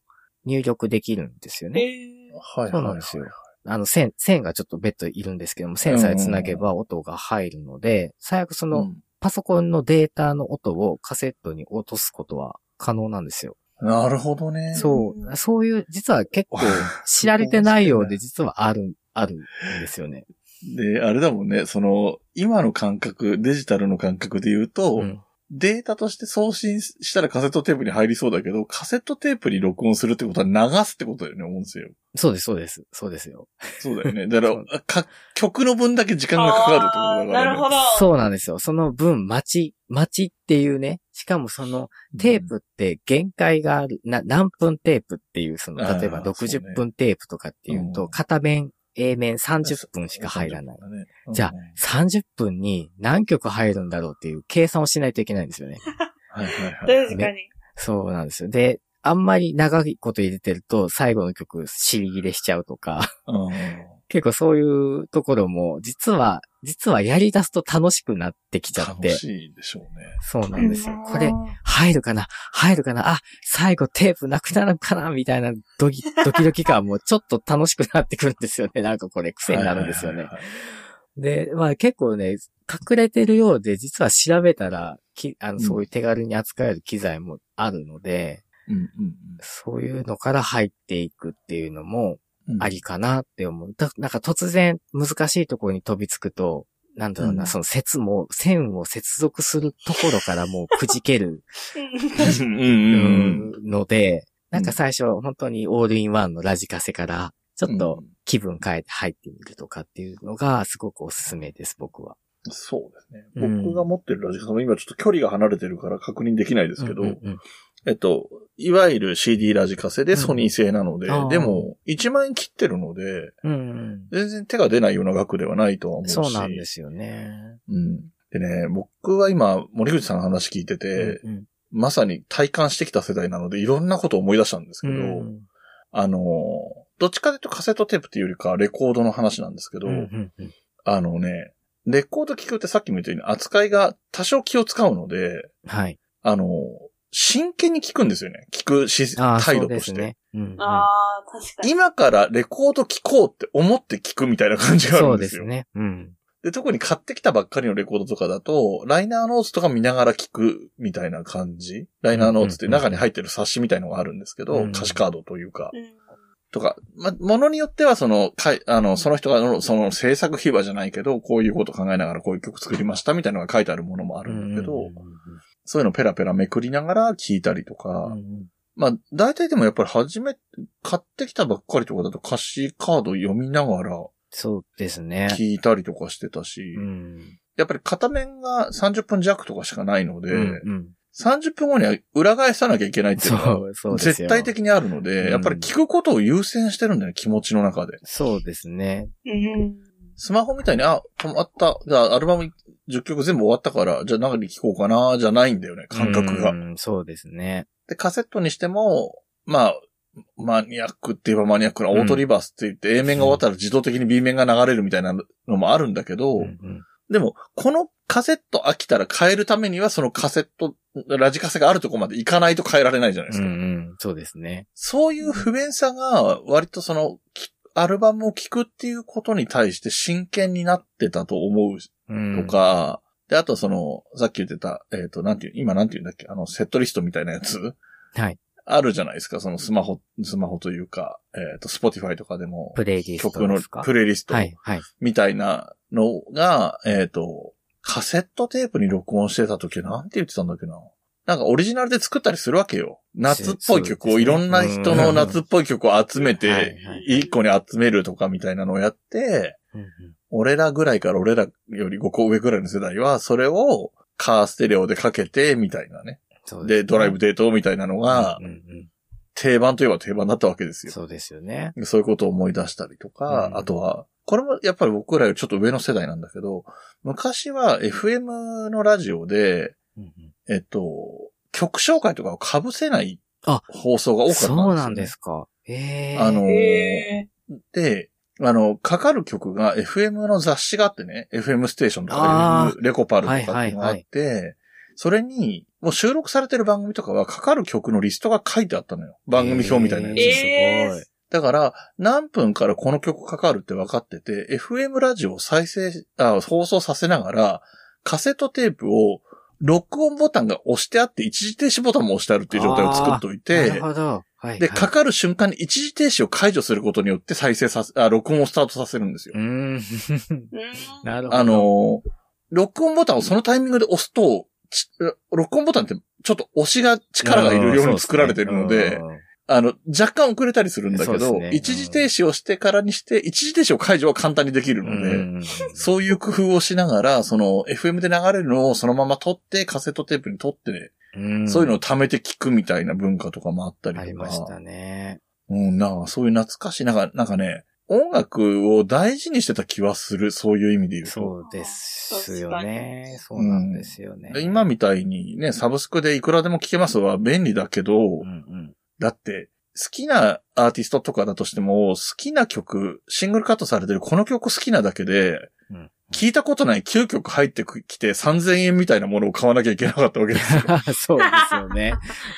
[SPEAKER 3] 入力できるんですよね。
[SPEAKER 2] へ
[SPEAKER 1] はい
[SPEAKER 3] そうなんですよ。あの、線、線がちょっと別途いるんですけども、線さえ繋げば音が入るので、最悪その、
[SPEAKER 1] うん
[SPEAKER 3] パソコンのデータの音をカセットに落とすことは可能なんですよ。
[SPEAKER 1] なるほどね。
[SPEAKER 3] そう。そういう、実は結構 知られてないようで実はある、あるんですよね。
[SPEAKER 1] で、あれだもんね、その、今の感覚、デジタルの感覚で言うと、
[SPEAKER 3] うん。
[SPEAKER 1] データとして送信したらカセットテープに入りそうだけど、カセットテープに録音するってことは流すってことだよね、思うんですよ。
[SPEAKER 3] そうです、そうです。そうですよ。
[SPEAKER 1] そうだよね。だから、か曲の分だけ時間がかかるってことだから、ね。
[SPEAKER 2] なるほど。
[SPEAKER 3] そうなんですよ。その分、待ち、待ちっていうね。しかもその、テープって限界がある。な、何分テープっていう、その、例えば
[SPEAKER 1] そうね
[SPEAKER 3] 60分テープとかっていうと、
[SPEAKER 1] うん
[SPEAKER 3] 片面、A 面30分しか入らない。。
[SPEAKER 1] ね
[SPEAKER 3] じゃあ
[SPEAKER 1] うん
[SPEAKER 3] 30分に何曲入るんだろうっていう計算をしないといけないんですよね。
[SPEAKER 1] はいはいはい。
[SPEAKER 2] 確かに。
[SPEAKER 3] そうなんですよ。で、あんまり長いこと入れてると、最後の曲、尻切れしちゃうとか、
[SPEAKER 1] うん
[SPEAKER 3] 結構そういうところも、実は、実はやり出すと楽しくなってきちゃっ
[SPEAKER 1] 楽
[SPEAKER 3] て。
[SPEAKER 1] しいでしょうね。
[SPEAKER 3] そうなんですよ。これ、入るかな？入るかな？あ、最後テープなくなるかな？みたいなドキ、ドキドキ感もちょっと楽しくなってくるんですよね。なんかこれ癖になるんですよね
[SPEAKER 1] はい。はいはいはい。
[SPEAKER 3] で、まあ結構ね、隠れてるようで、実は調べたら、きあの、
[SPEAKER 1] うん
[SPEAKER 3] そういう手軽に扱える機材もあるので、
[SPEAKER 1] うんうん
[SPEAKER 3] そういうのから入っていくっていうのも
[SPEAKER 1] うん。
[SPEAKER 3] ありかなって思う。だなんか突然難しいところに飛びつくと、なんだろうな、
[SPEAKER 1] うん
[SPEAKER 3] その節も、線を接続するところからもうくじける。ので、なんか最初、本当にオールインワンのラジカセから、ちょっと気分変えて入ってみるとかっていうのが、すごくおすすめです、僕は。
[SPEAKER 1] そうですね。
[SPEAKER 3] うん
[SPEAKER 1] 僕が持ってるラジカセも今ちょっと距離が離れてるから確認できないですけど、
[SPEAKER 3] うんうんうん
[SPEAKER 1] えっと、いわゆる CD ラジカセでソニー製なので、
[SPEAKER 3] うん
[SPEAKER 1] でも、1万円切ってるので、
[SPEAKER 3] うんうん
[SPEAKER 1] 全然手が出ないような額ではないとは思うし。
[SPEAKER 3] そうなんですよね。
[SPEAKER 1] うん。でね、僕は今、森口さんの話聞いてて、
[SPEAKER 3] うん
[SPEAKER 1] まさに体感してきた世代なので、いろんなことを思い出したんですけど、
[SPEAKER 3] うん
[SPEAKER 1] あの、どっちかというとカセットテープっていうよりかはレコードの話なんですけど、
[SPEAKER 3] うんうんうん
[SPEAKER 1] あのね、レコード聞くってさっきも言ったように扱いが多少気を使うので、
[SPEAKER 3] はい。
[SPEAKER 1] あの、真剣に聞くんですよね。聞くし
[SPEAKER 3] ああ、
[SPEAKER 1] 態
[SPEAKER 3] そう
[SPEAKER 1] 度として。
[SPEAKER 3] ですね。うんうん
[SPEAKER 2] ああ、確かに。
[SPEAKER 1] 今からレコード聞こうって思って聞くみたいな感じがある
[SPEAKER 3] そ
[SPEAKER 1] んでよ。
[SPEAKER 3] うですすね。うん。
[SPEAKER 1] で、特に買ってきたばっかりのレコードとかだと、ライナーノーツとか見ながら聞くみたいな感じ。ライナーノーツって中に入ってる冊子みたいのがあるんですけど、
[SPEAKER 3] うん
[SPEAKER 1] 歌詞カードというか、
[SPEAKER 2] うん
[SPEAKER 1] とか、ま、ものによってはその、かい、あの、その人がの、その制作秘話じゃないけど、こういうこと考えながらこういう曲作りましたみたいなのが書いてあるものもあるんだけど、
[SPEAKER 3] うんうん
[SPEAKER 1] そういうのペラペラめくりながら聞いたりとか、
[SPEAKER 3] うんうん
[SPEAKER 1] まあ、大体でもやっぱり初め、買ってきたばっかりとかだと歌詞カード読みながら
[SPEAKER 3] そうですね。
[SPEAKER 1] 聞いたりとかしてたし、
[SPEAKER 3] うん
[SPEAKER 1] やっぱり片面が30分弱とかしかないので、
[SPEAKER 3] うんうん
[SPEAKER 1] 30分後には裏返さなきゃいけないっていうのが
[SPEAKER 3] そう、そうですよ。
[SPEAKER 1] 絶対的にあるので、
[SPEAKER 3] うん
[SPEAKER 1] やっぱり聞くことを優先してるんだよね、気持ちの中で。
[SPEAKER 3] そうですね。
[SPEAKER 2] うん。
[SPEAKER 1] スマホみたいに、あ、止まった、じゃあアルバム10曲全部終わったから、じゃあ中に聞こうかな、じゃないんだよね、感覚が。
[SPEAKER 3] うんそうですね。
[SPEAKER 1] で、カセットにしても、まあ、マニアックって言えばマニアックなオートリバースって言って、A 面が終わったら自動的に B 面が流れるみたいなのもあるんだけど、
[SPEAKER 3] うんうん
[SPEAKER 1] でも、このカセット飽きたら変えるためには、そのカセット、ラジカセがあるとこまで行かないと変えられないじゃないですか。
[SPEAKER 3] うんうんそうですね。
[SPEAKER 1] そういう不便さが、割とその、きアルバムを聴くっていうことに対して真剣になってたと思う
[SPEAKER 3] うん
[SPEAKER 1] とか、で、あとその、さっき言ってた、えっ、と、なんていう、今なんて言うんだっけ、あの、セットリストみたいなやつ？
[SPEAKER 3] はい。
[SPEAKER 1] あるじゃないですか、そのスマホ、スマホというか、えっ、と、 Spotify とかでも、
[SPEAKER 3] プレイリスト
[SPEAKER 1] 曲のプレイリスト
[SPEAKER 3] はい、はい。
[SPEAKER 1] みたいなのが、えっ、と、カセットテープに録音してた時なんて言ってたんだっけな？なんかオリジナルで作ったりするわけよ。夏っぽい曲を、いろんな人の夏っぽい曲を集め
[SPEAKER 3] はい
[SPEAKER 1] て
[SPEAKER 3] はい、
[SPEAKER 1] 一個に集めるとかみたいなのをやって、俺らぐらいから俺らより5個上ぐらいの世代は、それをカーステレオでかけて、みたいなね。で、ドライブ
[SPEAKER 3] で
[SPEAKER 1] デートみたいなのが定番といえば定番だったわけですよ。
[SPEAKER 3] そうですよね。
[SPEAKER 1] そういうことを思い出したりとか、
[SPEAKER 3] うん
[SPEAKER 1] あとは、これもやっぱり僕らよりちょっと上の世代なんだけど、昔は FM のラジオで、えっと、曲紹介とかを被せない
[SPEAKER 3] あ
[SPEAKER 1] 放送が多かったんですよ、ね。
[SPEAKER 3] そうなんですか。ええ。
[SPEAKER 1] あの
[SPEAKER 2] へ
[SPEAKER 1] で、あの、かかる曲が FM の雑誌があってね、FM ステーションと
[SPEAKER 3] あ
[SPEAKER 1] かレコパルとかっていうのがあって、それに、もう収録されてる番組とかはかかる曲のリストが書いてあったのよ。番組表みたいなやつ。
[SPEAKER 2] えー
[SPEAKER 3] すごい。
[SPEAKER 1] だから、何分からこの曲かかるって分かってて、FM ラジオを再生、あ、放送させながら、カセットテープを、録音ボタンが押してあって、一時停止ボタンも押してあるっていう状態を作っとい
[SPEAKER 3] な
[SPEAKER 1] て
[SPEAKER 3] る、ほど。はい。
[SPEAKER 1] で、
[SPEAKER 3] はい
[SPEAKER 1] かかる瞬間に一時停止を解除することによって再生させ、あ、録音をスタートさせるんですよ
[SPEAKER 3] う。ーん。なるほど。
[SPEAKER 1] あ、のー、録音ボタンをそのタイミングで押すと、ち録音ボタンってちょっと押しが力がいるように作られてるので、あの、若干遅れたりするんだけど、
[SPEAKER 3] ね
[SPEAKER 1] 一時停止をしてからにして、一時停止を解除は簡単にできるので、
[SPEAKER 3] うん
[SPEAKER 1] そういう工夫をしながら、その FM で流れるのをそのまま撮って、カセットテープに撮って、
[SPEAKER 3] うん
[SPEAKER 1] そういうのを貯めて聞くみたいな文化とかもあったりと
[SPEAKER 3] あ
[SPEAKER 1] か。
[SPEAKER 3] りましたね。
[SPEAKER 1] うん、なんかそういう懐かしい、なんか、なんかね、音楽を大事にしてた気はする、そういう意味で言うと。
[SPEAKER 3] そうですよね。そうなんですよね。
[SPEAKER 1] で今みたいにね、サブスクでいくらでも聴けますは便利だけど、
[SPEAKER 3] うんうん。
[SPEAKER 1] だって、好きなアーティストとかだとしても、好きな曲、シングルカットされてるこの曲好きなだけで、
[SPEAKER 3] うん
[SPEAKER 1] 聞いたことない9曲入ってきて3000円みたいなものを買わなきゃいけなかったわけですよ。
[SPEAKER 3] そうですよね。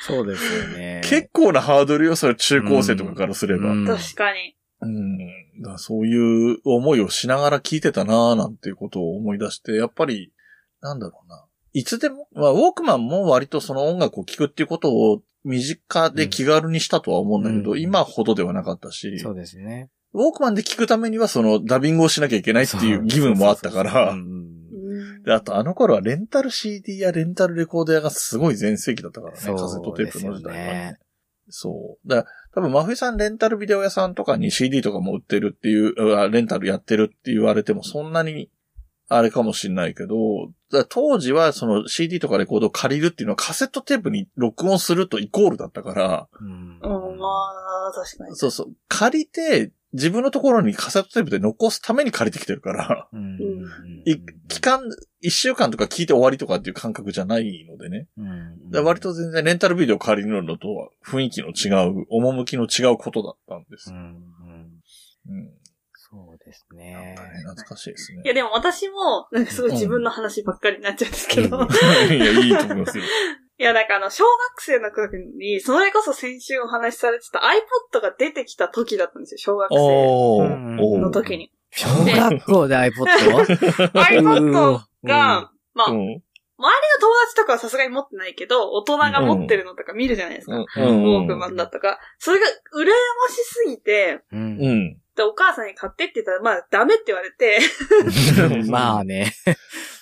[SPEAKER 3] そうですよね。
[SPEAKER 1] 結構なハードルよ、それ中高生とかからすれば。
[SPEAKER 3] うん
[SPEAKER 2] 確かに。
[SPEAKER 1] うん。だそういう思いをしながら聞いてたなぁなんていうことを思い出して、やっぱり、なんだろうな。いつでも、まあ、ウォークマンも割とその音楽を聴くっていうことを身近で気軽にしたとは思うんだけど、
[SPEAKER 3] うん
[SPEAKER 1] 今ほどではなかったし、
[SPEAKER 3] そうですね。
[SPEAKER 1] ウォークマンで聞くためにはそのダビングをしなきゃいけないっていう義務もあったから、であとあの頃はレンタル CD やレンタルレコード屋がすごい全盛期だったからね、カセットテープの時代はね
[SPEAKER 3] ね。
[SPEAKER 1] そう。だ多分、真冬さんレンタルビデオ屋さんとかに CD とかも売ってるっていう、あレンタルやってるって言われてもそんなに、あれかもしんないけど、当時はその CD とかレコードを借りるっていうのはカセットテープに録音するとイコールだったから、
[SPEAKER 3] うん。
[SPEAKER 2] うん、まあ、確かに。
[SPEAKER 1] そうそう、借りて自分のところにカセットテープで残すために借りてきてるから、
[SPEAKER 3] うん。
[SPEAKER 1] い期間、一週間とか聞いて終わりとかっていう感覚じゃないのでね。
[SPEAKER 3] うん。
[SPEAKER 1] 割と全然レンタルビデオ借りるのとは雰囲気の違う、趣の違うことだったんです。
[SPEAKER 3] う。ん。うんです
[SPEAKER 1] なん
[SPEAKER 3] ね。
[SPEAKER 1] かね、懐かしいですね。
[SPEAKER 2] いや、でも私も、なんかすごい自分の話ばっかりになっちゃうんですけど、
[SPEAKER 3] うん
[SPEAKER 1] いや、いいと思いますよ。
[SPEAKER 2] いや、なんかあの、小学生の時に、それこそ先週お話しされてた iPod が出てきた時だったんですよ、小学生の時に。
[SPEAKER 3] 小学校で iPod?
[SPEAKER 2] iPod が、まあ、周りの
[SPEAKER 1] うん。
[SPEAKER 2] 友達とかはさすがに持ってないけど、大人が持ってるのとか見るじゃないですか。
[SPEAKER 1] うん。
[SPEAKER 2] ウォークマンだとか。それが羨ましすぎて、
[SPEAKER 3] う。
[SPEAKER 1] うんん。
[SPEAKER 2] で、お母さんに買ってって言ったら、まあ、ダメって言われて、
[SPEAKER 3] まあね。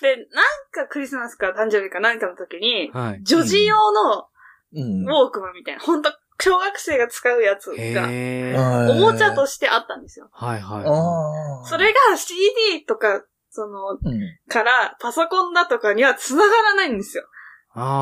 [SPEAKER 2] で、なんかクリスマスか誕生日かなんかの時に、
[SPEAKER 3] はい。
[SPEAKER 2] 女児用の
[SPEAKER 1] うん。
[SPEAKER 2] ウォークマンみたいな、本当小学生が使うやつが、おもちゃとしてあったんですよ。
[SPEAKER 3] はいはい。
[SPEAKER 2] それが CD とか、その、
[SPEAKER 1] うん。
[SPEAKER 2] から、パソコンだとかには繋がらないんですよ。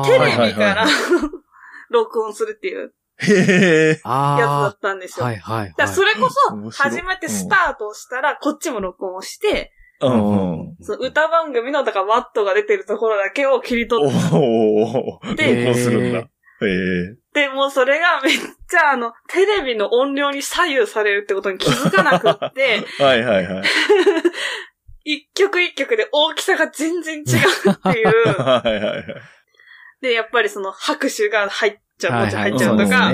[SPEAKER 2] テレビから、録音するっていう
[SPEAKER 1] へえ。
[SPEAKER 2] やつだ
[SPEAKER 3] あ
[SPEAKER 2] ったんです
[SPEAKER 3] あ。
[SPEAKER 2] よ。
[SPEAKER 3] はいはいはい。
[SPEAKER 2] それこそ、初めてスタートをしたら、こっちも録音をして、
[SPEAKER 1] うんうん。
[SPEAKER 2] その歌番組の、だからワットが出てるところだけを切り取っ
[SPEAKER 1] おお。
[SPEAKER 2] で
[SPEAKER 1] こうするんだ。へえ。
[SPEAKER 2] て、もうそれがめっちゃあの、テレビの音量に左右されるってことに気づかなくって、
[SPEAKER 1] はいはいはい。
[SPEAKER 2] 一曲一曲で大きさが全然違うっていう。
[SPEAKER 1] はいはいはい。
[SPEAKER 2] で、やっぱりその拍手が入っちゃう、こっち入っちゃうとか、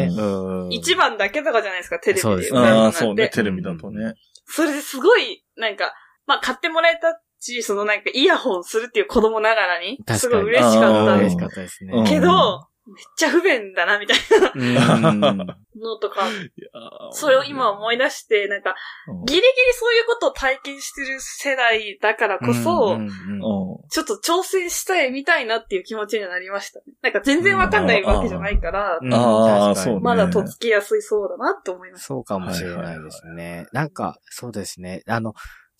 [SPEAKER 2] 一番だけとかじゃないですか、テレビで
[SPEAKER 3] そうです。
[SPEAKER 1] ああ、そうね。テレビだとね。
[SPEAKER 2] それですごい、なんか、まあ買ってもらえたし、そのなんかイヤホンするっていう子供ながらに、すごい嬉しかった
[SPEAKER 3] 嬉しかったですね。
[SPEAKER 1] うん
[SPEAKER 2] けど、めっちゃ不便だな、みたい
[SPEAKER 3] うん。
[SPEAKER 2] なのとか、それを今思い出して、なんか、
[SPEAKER 1] うん
[SPEAKER 2] ギリギリそういうことを体験してる世代だからこそ、ちょっと挑戦したいみたいなっていう気持ちにはなりましたね。なんか全然わかんないわけじゃないから、まだとっつきやすいそうだなって思いました。
[SPEAKER 3] そうかもしれないですね。なんか、そうですね。あの、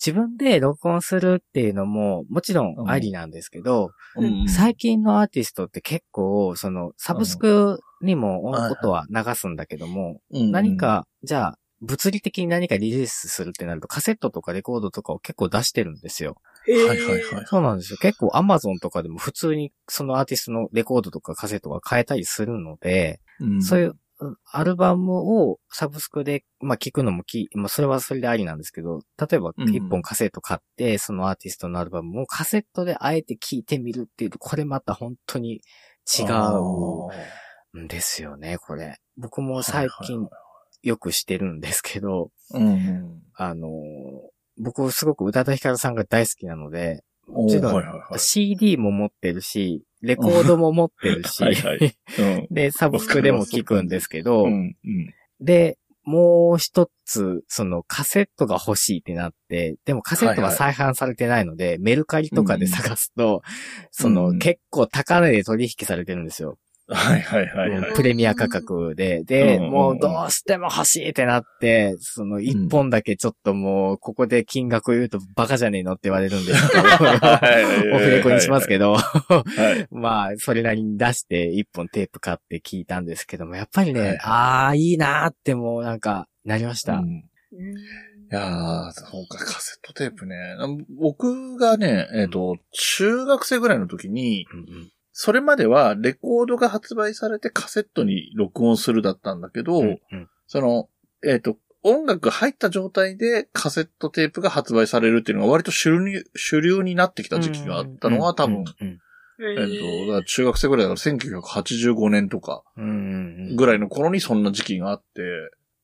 [SPEAKER 3] 自分で録音するっていうのも、もちろんありなんですけど、
[SPEAKER 1] うん
[SPEAKER 3] 最近のアーティストって結構、その、サブスクにも
[SPEAKER 1] うん
[SPEAKER 3] 音は流すんだけども、
[SPEAKER 1] うん
[SPEAKER 3] 何か、じゃあ、物理的に何かリリースするってなると、カセットとかレコードとかを結構出してるんですよ。
[SPEAKER 1] はいはいはい。
[SPEAKER 3] そうなんですよ。結構 Amazon とかでも普通にそのアーティストのレコードとかカセットが買えたりするので、そういううんアルバムをサブスクで、まあ、聞くのもき、まあ、それはそれでありなんですけど、例えば
[SPEAKER 1] うん
[SPEAKER 3] 一本カセット買って、そのアーティストのアルバムをカセットであえて聞いてみるっていうと、これまた本当に違うんですよね、これ。僕も最近よくしてるんですけど、
[SPEAKER 1] うんうん。
[SPEAKER 3] あのー僕すごく宇多田ヒカルさんが大好きなので、
[SPEAKER 1] おー
[SPEAKER 3] ちろん CD も持ってるし、レコードも持ってるし、
[SPEAKER 1] はいはい。うん。
[SPEAKER 3] で、サブスクでも聞くんですけど。で、もう一つ、そのカセットが欲しいってなって、でもカセットは再販されてないので、メルカリとかで探すと、その、
[SPEAKER 1] うん。
[SPEAKER 3] 結構高値で取引されてるんですよ。
[SPEAKER 1] はいはいはいはい。
[SPEAKER 3] プレミア価格で。で、
[SPEAKER 1] うん
[SPEAKER 3] もうどうしても欲しいってなって、その一本だけちょっともう、ここで金額言うとバカじゃねえのって言われるんですけど、オフレコにしますけど、
[SPEAKER 1] はい。
[SPEAKER 3] まあ、それなりに出して一本テープ買って聞いたんですけども、やっぱりね、
[SPEAKER 1] はい
[SPEAKER 3] ああ、いいなーってもうなんか、なりました。
[SPEAKER 1] うんいやー、そうか、カセットテープね。僕がね、えっ、と、中学生ぐらいの時に、
[SPEAKER 3] うんうん
[SPEAKER 1] それまではレコードが発売されてカセットに録音するだったんだけど、
[SPEAKER 3] うんうん。
[SPEAKER 1] その、えっ、と、音楽が入った状態でカセットテープが発売されるっていうのが割と主流に主流になってきた時期があったのは多分、
[SPEAKER 3] うん
[SPEAKER 2] え
[SPEAKER 1] えっ、と、中学生ぐらいだから1985年とかぐらいの頃にそんな時期があって、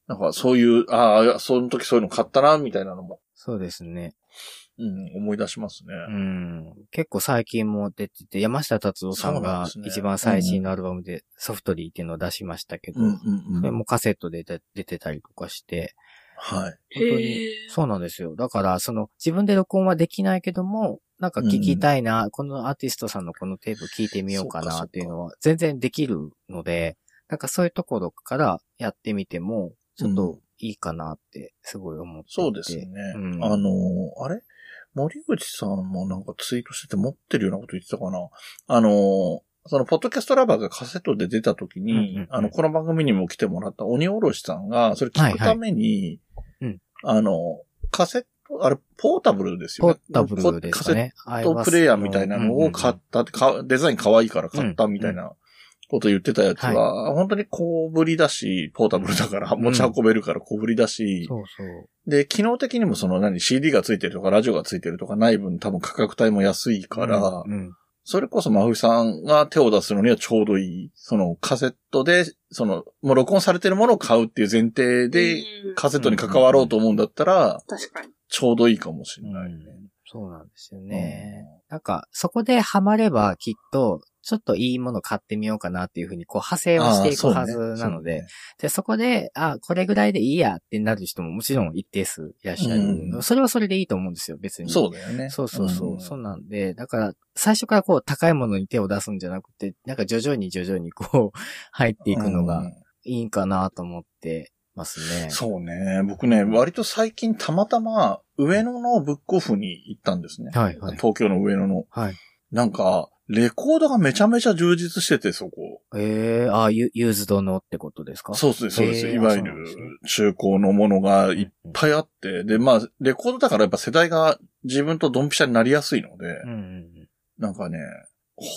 [SPEAKER 1] なんかそういう、ああ、その時そういうの買ったな、みたいなのも、
[SPEAKER 3] そうですね。
[SPEAKER 1] うん、思い出しますね。
[SPEAKER 3] うん。結構最近も出てて、山下達郎さんが一番最新のアルバムでソフトリーっていうのを出しましたけど、
[SPEAKER 1] うん、うん、うん。
[SPEAKER 3] それもカセットで出出てたりとかして、
[SPEAKER 1] はい。
[SPEAKER 3] 本当にそうなんですよ。だから、その、自分で録音はできないけども、なんか聞きたいな、このアーティストさんのこのテープ聞いてみようかなっていうのは全然できるので、なんかそういうところからやってみても、ちょっといいかなってすごい思っていて。
[SPEAKER 1] そうですね。
[SPEAKER 3] うん
[SPEAKER 1] あの、あれ？森口さんもなんかツイートしてて持ってるようなこと言ってたかな。あの、その、ポッドキャストラバーがカセットで出た時に、
[SPEAKER 3] うんうんうん。
[SPEAKER 1] あの、この番組にも来てもらった鬼おろしさんが、それ聞くために、
[SPEAKER 3] はいはいうん。
[SPEAKER 1] あの、カセット、あれ、ポータブルですよ
[SPEAKER 3] ポ
[SPEAKER 1] ね。
[SPEAKER 3] ータブルですかね。
[SPEAKER 1] カセットプレイヤーみたいなのを買った。って、かデザイン可愛いから買ったみたいなこと言ってたやつは、本当に小ぶりだし、ポータブルだから持ち運べるから小ぶりだし、
[SPEAKER 3] そうそう。
[SPEAKER 1] で、機能的にもその何、CD がついてるとか、ラジオがついてるとかない分多分価格帯も安いから、
[SPEAKER 3] うん。
[SPEAKER 1] それこそ真冬さんが手を出すのにはちょうどいい。そのカセットで、その、もう録音されてるものを買うっていう前提で、
[SPEAKER 2] うん
[SPEAKER 1] カセットに関わろうと思うんだったら、
[SPEAKER 2] 確かに。
[SPEAKER 1] ちょうどいいかもしれないね。
[SPEAKER 3] そうなんですよね。なんか、そこでハマればきっと、ちょっといいもの買ってみようかなっていうふうに、こう派生をしていくはずなので、で、そこで、あ、これぐらいでいいやってなる人ももちろん一定数いらっしゃる。
[SPEAKER 1] うん
[SPEAKER 3] それはそれでいいと思うんですよ、別に。
[SPEAKER 1] そうだよね。
[SPEAKER 3] そうそうそう。
[SPEAKER 1] ん
[SPEAKER 3] そうなんで、だから、最初からこう、高いものに手を出すんじゃなくて、なんか徐々に徐々にこう、入っていくのが
[SPEAKER 1] うん
[SPEAKER 3] いいかなと思ってますね。
[SPEAKER 1] そうね。僕ね、割と最近たまたま上野のブックオフに行ったんですね。
[SPEAKER 3] はいはい。
[SPEAKER 1] 東京の上野の。
[SPEAKER 3] はい。
[SPEAKER 1] なんか、レコードがめちゃめちゃ充実してて、そこ。
[SPEAKER 3] ええー、あユ、ユーズドのってことですか？
[SPEAKER 1] そうです、そうです。
[SPEAKER 3] えー
[SPEAKER 1] いわゆる中古のものがいっ
[SPEAKER 3] うん
[SPEAKER 1] ぱいあって、で、まあ、レコードだからやっぱ世代が自分とドンピシャになりやすいので、
[SPEAKER 3] うんうん
[SPEAKER 1] なんかね、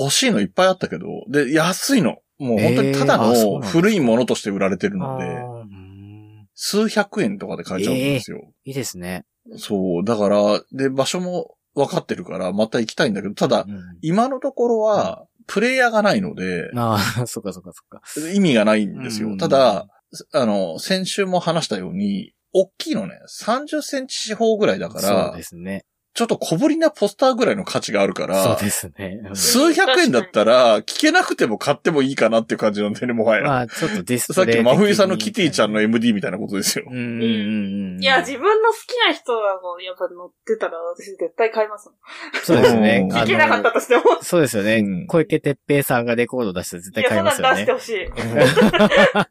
[SPEAKER 1] 欲しいのいっぱいあったけど、で、安いの。もう本当にただの古いものとして売られてる
[SPEAKER 3] うん。
[SPEAKER 1] ので、
[SPEAKER 3] あーうん
[SPEAKER 1] 数百円とかで買えちゃうんですよ。
[SPEAKER 3] いいですね。
[SPEAKER 1] そう、だから、で、場所も分かってるから、また行きたいんだけど、ただ、
[SPEAKER 3] うん
[SPEAKER 1] 今のところは、プレイヤーがないので、
[SPEAKER 3] ああ、そっかそっかそっか。
[SPEAKER 1] 意味がないんですよ。
[SPEAKER 3] うん
[SPEAKER 1] ただ、あの、先週も話したように、大きいのね、30センチ四方ぐらいだか
[SPEAKER 3] そう
[SPEAKER 1] ら
[SPEAKER 3] で、すね。
[SPEAKER 1] ちょっと小ぶりなポスターぐらいの価値があるから、
[SPEAKER 3] そうですね。うん
[SPEAKER 1] 数百円だったら、聞けなくても買ってもいいかなっていう感じなんだよね、もはや。
[SPEAKER 3] まあ、ちょっとディス
[SPEAKER 1] さっき
[SPEAKER 3] プレイ
[SPEAKER 1] の真冬さんのキティちゃんの
[SPEAKER 3] うん
[SPEAKER 1] MD みたいなことですよ。
[SPEAKER 3] うんうんうんうん。
[SPEAKER 2] いや、自分の好きな人がもう、やっぱ乗ってたら私絶対買います。
[SPEAKER 3] そうですね。
[SPEAKER 2] 聞けなかったとしても。
[SPEAKER 3] そうですよね。
[SPEAKER 1] うん
[SPEAKER 3] 小池徹平さんがレコード出したら絶対
[SPEAKER 2] いや、
[SPEAKER 3] 買い
[SPEAKER 2] そんなん
[SPEAKER 3] ますよね
[SPEAKER 2] 出して。ほし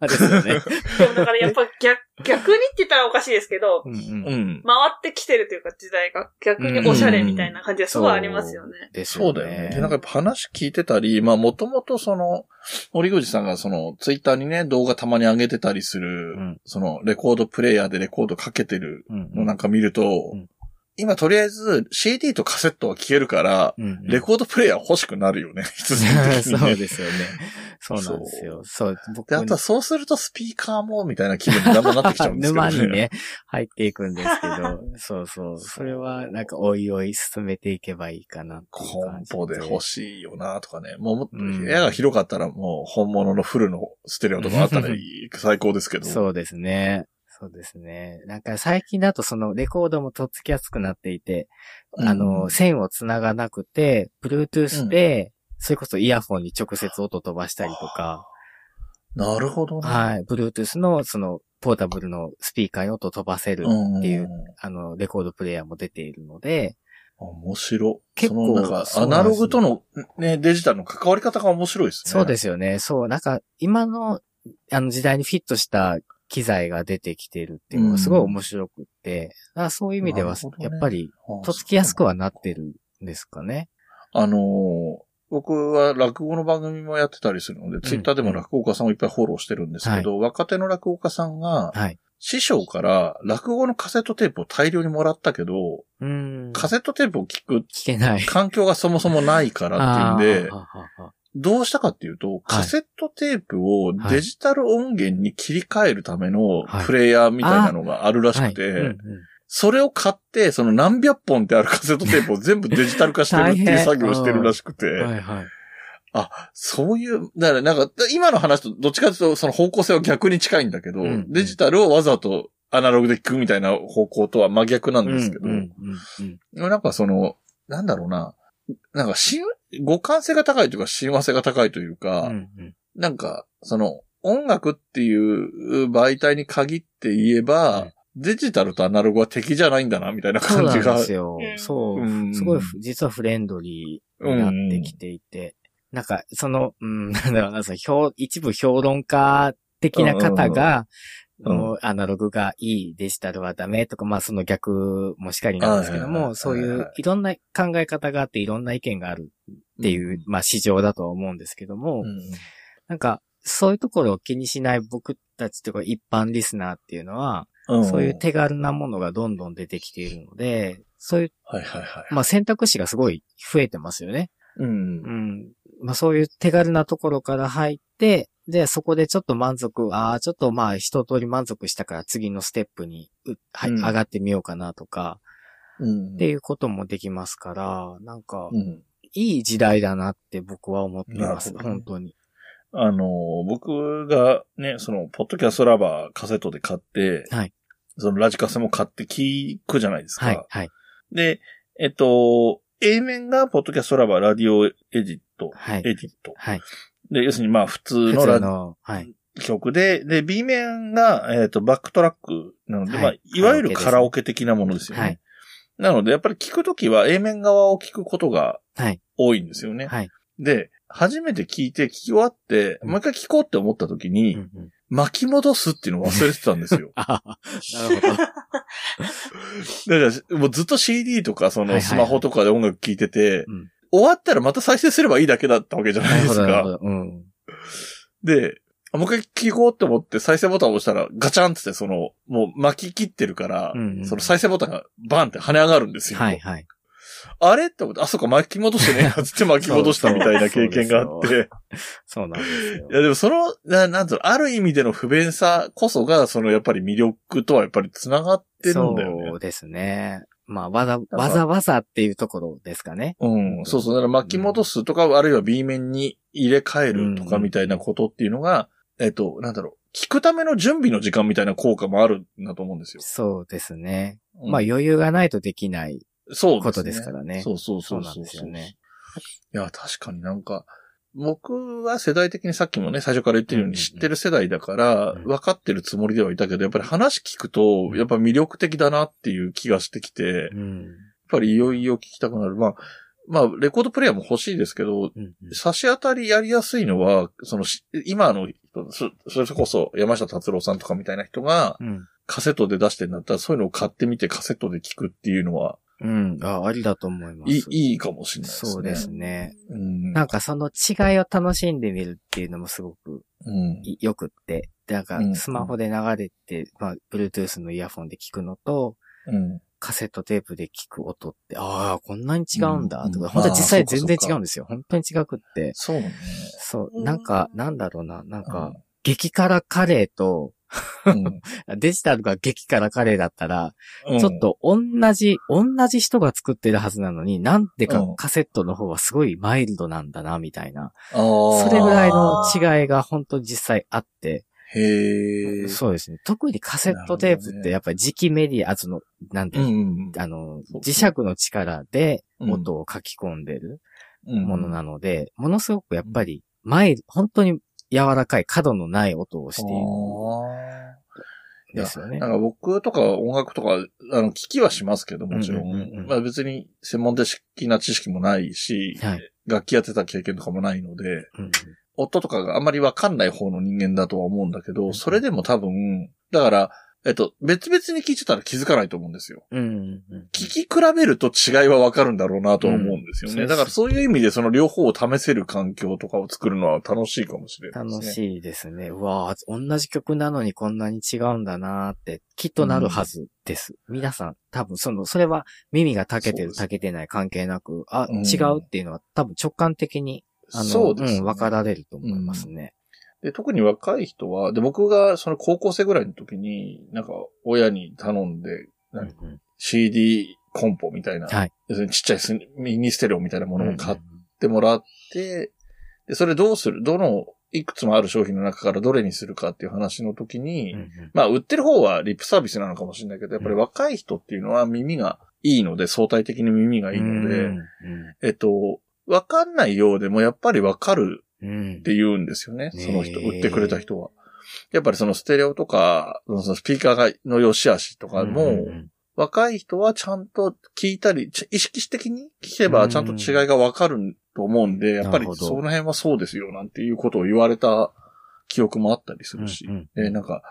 [SPEAKER 2] い。
[SPEAKER 3] ですよね。
[SPEAKER 2] でもだからやっぱ逆、逆にって言ったらおかしいですけど、
[SPEAKER 3] うんうん
[SPEAKER 1] うん。
[SPEAKER 2] 回ってきてるというか時代が逆におしゃれみたいな感じがすごいありますよね。
[SPEAKER 3] ですよ
[SPEAKER 1] そうだよね。で、なんかやっぱ話聞いてたり、まあもともとその、森口さんがその、ツイッターにね、動画たまに上げてたりする、
[SPEAKER 3] うん
[SPEAKER 1] その、レコードプレイヤーでレコードかけてる
[SPEAKER 3] うん
[SPEAKER 1] のなんか見ると、
[SPEAKER 3] うん
[SPEAKER 1] 今とりあえず CD とカセットは消えるから、
[SPEAKER 3] うんうん
[SPEAKER 1] レコードプレイヤー欲しくなるよね、必然的に、ね。
[SPEAKER 3] そうですよね。そうなんですよ。そう、僕
[SPEAKER 1] で、あとはそうするとスピーカーも、みたいな気分にだんだんなってきちゃうんですけどね。
[SPEAKER 3] 沼にね、入っていくんですけど、そうそう。それは、なんか、おいおい進めていけばいいかな
[SPEAKER 1] コンポで欲しいよなとかね。もう部屋が広かったらもう本物のフルのステレオとかあったらいい最高ですけど。
[SPEAKER 3] そうですね。そうですね。なんか最近だとそのレコードもとっつきやすくなっていて、
[SPEAKER 1] うん
[SPEAKER 3] あの、線を繋がなくて、Bluetooth で、それこそイヤホンに直接音飛ばしたりとか、
[SPEAKER 1] なるほどね。
[SPEAKER 3] はい、Bluetooth のそのポータブルのスピーカーに音飛ばせる
[SPEAKER 1] うん。
[SPEAKER 3] っていうあの、レコードプレイヤーも出ているので、
[SPEAKER 1] 面白い。
[SPEAKER 3] 結構
[SPEAKER 1] なんか、アナログとのね、デジタルの関わり方が面白いですね。
[SPEAKER 3] そうですよね。そう、なんか、今の、あの時代にフィットした機材が出てきてるっていうのがすごい面白くって、だからそういう意味ではやっぱり、
[SPEAKER 1] あ
[SPEAKER 3] とっつきやすくはなってるんですかね。
[SPEAKER 1] あのー僕は落語の番組もやってたりするので、ツイッターでも落語家さんをいっぱいフォローしてるんですけど、若手の落語家さんが、
[SPEAKER 3] はい。
[SPEAKER 1] 師匠から落語のカセットテープを大量にもらったけど、
[SPEAKER 3] うーん。
[SPEAKER 1] カセットテープを聞く
[SPEAKER 3] 聞けない。
[SPEAKER 1] 環境がそもそもないからっていうんで どうしたかっていうと、カセットテープをデジタル音源に切り替えるための
[SPEAKER 3] はい。
[SPEAKER 1] プレイヤーみたいなのがあるらしくて
[SPEAKER 3] う、ん
[SPEAKER 1] それを買って、その何百本ってあるカセットテープを 全部デジタル化してるっていう作業をしてるらしく
[SPEAKER 3] は
[SPEAKER 1] て、
[SPEAKER 3] いはい。
[SPEAKER 1] そういう、だからなんか、今の話とどっちかというとその方向性は逆に近いんだけど、
[SPEAKER 3] うん
[SPEAKER 1] デジタルをわざとアナログで聞くみたいな方向とは真逆なんですけど、
[SPEAKER 3] うん。うんうん
[SPEAKER 1] なんかその、なんだろうな、なんか親、互換性が高いというか親和性が高いというか、
[SPEAKER 3] うんうんうん
[SPEAKER 1] なんか、その、音楽っていう媒体に限って言えば、
[SPEAKER 3] うん
[SPEAKER 1] デジタルとアナログは敵じゃないんだな、みたいな
[SPEAKER 3] そうなん
[SPEAKER 1] 感じが。
[SPEAKER 3] ですよ
[SPEAKER 2] う。ん
[SPEAKER 3] そうう。
[SPEAKER 1] ん
[SPEAKER 3] すごい、実はフレンドリーになってきていて。なんか、その、うん、なんだろうな、その評、一部評論家的な方が、
[SPEAKER 1] うん
[SPEAKER 3] もうアナログがいい、デジタルはダメとか、まあその逆もしかりなんですけども、そういういろんな考え方があっていろんな意見があるっていう、まあ市場だとは思うんですけども、
[SPEAKER 1] うん
[SPEAKER 3] なんか、そういうところを気にしない僕たちとか一般リスナーっていうのは、
[SPEAKER 1] うん
[SPEAKER 3] そういう手軽なものがどんどん出てきているので、そういう、
[SPEAKER 1] はいはいはい。
[SPEAKER 3] まあ選択肢がすごい増えてますよね。
[SPEAKER 1] うん
[SPEAKER 3] う。ん。まあそういう手軽なところから入って、で、そこでちょっと満足、ああ、ちょっとまあ一通り満足したから次のステップに、うはい、
[SPEAKER 1] うん
[SPEAKER 3] 上がってみようかなとか、
[SPEAKER 1] うん。
[SPEAKER 3] っていうこともできますから、なんか、
[SPEAKER 1] うん。
[SPEAKER 3] いい時代だなって僕は思っています。本当に。
[SPEAKER 1] あの、僕がね、その、ポッドキャストラバーカセットで買って、
[SPEAKER 3] はい
[SPEAKER 1] そのラジカセも買って聞くじゃないですか。
[SPEAKER 3] はい、はい、
[SPEAKER 1] で、えっと、A 面がポッドキャストラバーラディオエディット、
[SPEAKER 3] はい
[SPEAKER 1] エディット。
[SPEAKER 3] はい。
[SPEAKER 1] で、要するにまあ普通
[SPEAKER 3] 普
[SPEAKER 1] のラ
[SPEAKER 3] 通の、はい。
[SPEAKER 1] 曲で、で、B 面が、えっ、と、バックトラックなので、
[SPEAKER 3] はい
[SPEAKER 1] まあ、いわゆる
[SPEAKER 3] カラオケ
[SPEAKER 1] 的なものですよね。
[SPEAKER 3] はい
[SPEAKER 1] なので、やっぱり聞くときは A 面側を聞くことが
[SPEAKER 3] はい。
[SPEAKER 1] 多いんですよね。
[SPEAKER 3] はい。
[SPEAKER 1] で、初めて聞いて聞き終わって、
[SPEAKER 3] うん
[SPEAKER 1] もう一回聞こうって思ったときに、
[SPEAKER 3] うんうん
[SPEAKER 1] 巻き戻すっていうのを忘れてたんですよ。
[SPEAKER 3] ああ、なるほど。
[SPEAKER 1] だから、もうずっと CD とか、そのスマホとかで音楽聴いてて、
[SPEAKER 3] うん
[SPEAKER 1] 終わったらまた再生すればいいだけだったわけじゃなです
[SPEAKER 3] ないるほど、なるほ
[SPEAKER 1] か。
[SPEAKER 3] ど。うん。
[SPEAKER 1] で、もう一回聞こうって思って再生ボタンを押したらガチャンってその、もう巻き切ってるから、
[SPEAKER 3] うんうん
[SPEAKER 1] その再生ボタンがバンって跳ね上がるんですよ。
[SPEAKER 3] はい、はい。
[SPEAKER 1] あれって思って、あ、そっか巻き戻してねつって巻き戻したみたいな経験があって。
[SPEAKER 3] そうなんですよ
[SPEAKER 1] い。やでもその、ななんつうの、ある意味での不便さこそが、そのやっぱり魅力とはやっぱり繋がってるんだよね
[SPEAKER 3] そう。ですね。まあ、わざ、
[SPEAKER 1] ら
[SPEAKER 3] わざわざっていうところですかね。
[SPEAKER 1] うん、そうそう。だから巻き戻すとか、あるいは B 面に入れ替えるとかみたいなことっていうのが、えっと、なんだろう、聞くための準備の時間みたいな効果もあるんだと思うんですよ。
[SPEAKER 3] そうですね。
[SPEAKER 1] うん
[SPEAKER 3] まあ、余裕がないとできない
[SPEAKER 1] そう
[SPEAKER 3] ことですからね。
[SPEAKER 1] そうそう
[SPEAKER 3] そ
[SPEAKER 1] そううそう
[SPEAKER 3] なんですよね。
[SPEAKER 1] いや、確かになんか、僕は世代的にさっきもね、最初から言ってるように知ってる世代だから、
[SPEAKER 3] うん
[SPEAKER 1] 分かってるつもりではいたけど、やっぱり話聞くと、やっぱ魅力的だなっていう気がしてきて、やっ
[SPEAKER 3] うん。
[SPEAKER 1] ぱりいよいよ聞きたくなる。まあ、まあ、レコードプレイヤーも欲しいですけど、差し当たりやりやすいのは、そのし、今の人、そそれこそ山下達郎さんとかみたいな人が
[SPEAKER 3] うん。
[SPEAKER 1] カセットで出してんだったら、そういうのを買ってみてカセットで聞くっていうのは、
[SPEAKER 3] うん。あ、ありだと思います。
[SPEAKER 1] いい、いいかもしれないですね。
[SPEAKER 3] そうですね。
[SPEAKER 1] うん。
[SPEAKER 3] なんかその違いを楽しんでみるっていうのもすごく
[SPEAKER 1] うん。
[SPEAKER 3] いよくって。でなんか
[SPEAKER 1] うん
[SPEAKER 3] スマホで流れて、まあ、Bluetooth のイヤフォンで聞くのと、
[SPEAKER 1] うん。
[SPEAKER 3] カセットテープで聞く音って、ああ、こんなに違うんだ、とか、
[SPEAKER 1] うん
[SPEAKER 3] 本当は実際全然違うんですよ。本当に違くって。
[SPEAKER 1] そうね。
[SPEAKER 3] そう、なんか、なんだろうな、なんか、
[SPEAKER 1] うん
[SPEAKER 3] 激辛カレーと、
[SPEAKER 1] うん。
[SPEAKER 3] デジタルが激辛カレーだったら、
[SPEAKER 1] うん。
[SPEAKER 3] ちょっと同じ、同じ人が作ってるはずなのに、なんでか
[SPEAKER 1] うん。
[SPEAKER 3] カセットの方はすごいマイルドなんだな、みたいな。それぐらいの違いが本当に実際あって、
[SPEAKER 1] へえ。
[SPEAKER 3] そうですね。特にカセットテープってやっぱり磁気メディア、その、なんて、
[SPEAKER 1] うんうん
[SPEAKER 3] あの、磁石の力で
[SPEAKER 1] うん。
[SPEAKER 3] 音を書き込んでる
[SPEAKER 1] うん。
[SPEAKER 3] ものなので、ものすごくやっぱり、マイル、本当に柔らかい角のない音をしている。ですよね。
[SPEAKER 1] ー。なんか僕とか音楽とか、あの、聞きはしますけど、もちろん。
[SPEAKER 3] うんうんうんうん。
[SPEAKER 1] まあ別に専門的な知識もないし、
[SPEAKER 3] はい。
[SPEAKER 1] 楽器やってた経験とかもないので、
[SPEAKER 3] うん
[SPEAKER 1] 音とかがあんまりわかんない方の人間だとは思うんだけど、それでも多分、だから、えっと、別々に聞いてたら気づかないと思うんですよ。
[SPEAKER 3] うんうんうん
[SPEAKER 1] 聞き比べると違いはわかるんだろうなとは思うんですよね。
[SPEAKER 3] うん
[SPEAKER 1] だからそういう意味でその両方を試せる環境とかを作るのは楽しいかもしれないですね。
[SPEAKER 3] 楽しいですね。うわぁ、同じ曲なのにこんなに違うんだなーって、きっとなるはずです。皆さん、多分その、それは耳が長けてる
[SPEAKER 1] そうです
[SPEAKER 3] 長けてない関係なく、あ、
[SPEAKER 1] うん
[SPEAKER 3] 違うっていうのは多分直感的に、あの、
[SPEAKER 1] そうですね
[SPEAKER 3] ん、分かられると思いますね。
[SPEAKER 1] で、特に若い人は、で、僕がその高校生ぐらいの時に、なんか親に頼んで、なんか
[SPEAKER 3] うん
[SPEAKER 1] CD コンポみたいな、
[SPEAKER 3] はい。
[SPEAKER 1] 要するにちっちゃいスミニステレオみたいなものを買っ
[SPEAKER 3] うん
[SPEAKER 1] てもらって、で、それどうする？どの、いくつもある商品の中からどれにするかっていう話の時に、
[SPEAKER 3] うんうん。
[SPEAKER 1] まあ、売ってる方はリップサービスなのかもしれないけど、やっぱり若い人っていうのは耳がいいので、相対的に耳がいいので、
[SPEAKER 3] うん
[SPEAKER 1] えっと、わかんないようでもやっぱりわかる
[SPEAKER 3] うん
[SPEAKER 1] って言うんですよね。その人、売ってくれた人は。やっぱりそのステレオとか、そのスピーカーがの良し悪しとかも、
[SPEAKER 3] うんうん。
[SPEAKER 1] 若い人はちゃんと聞いたり、ち意識的に聞けばちゃんと違いがわかると思うんで、やっぱりその辺はそうですよなんていうことを言われた記憶もあったりするし。
[SPEAKER 3] うんうん
[SPEAKER 1] で、なんか、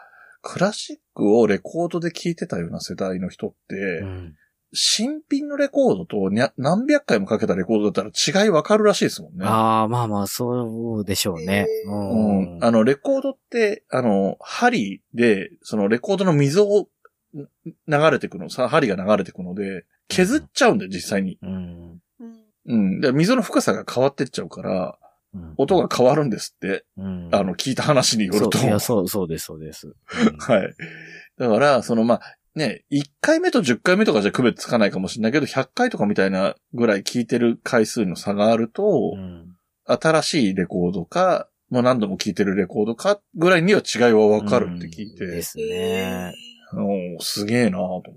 [SPEAKER 1] クラシックをレコードで聴いてたような世代の人って、
[SPEAKER 3] うん
[SPEAKER 1] 新品のレコードと何百回もかけたレコードだったら違いわかるらしいですもんね。
[SPEAKER 3] ああ、まあまあ、そうでしょうね。うん
[SPEAKER 1] うん。あの、レコードって、あの、針で、そのレコードの溝をん流れてくの、さ、針が流れてくので、削っちゃうんだよ、実際に。
[SPEAKER 3] うん。
[SPEAKER 2] うん
[SPEAKER 1] うん。で、溝の深さが変わってっちゃうから、
[SPEAKER 3] うん
[SPEAKER 1] 音が変わるんですって、
[SPEAKER 3] うん
[SPEAKER 1] あの、聞いた話によると。
[SPEAKER 3] そういや、そう、そうです、そうです。うん
[SPEAKER 1] はい。だから、その、まあ、ね、1回目と10回目とかじゃ区別つかないかもしれないけど、100回とかみたいなぐらい聞いてる回数の差があると、
[SPEAKER 3] うん
[SPEAKER 1] 新しいレコードか、もう何度も聞いてるレコードかぐらいには違いはわかるって聞いて、
[SPEAKER 3] うんですね。
[SPEAKER 1] うんすげえなぁと。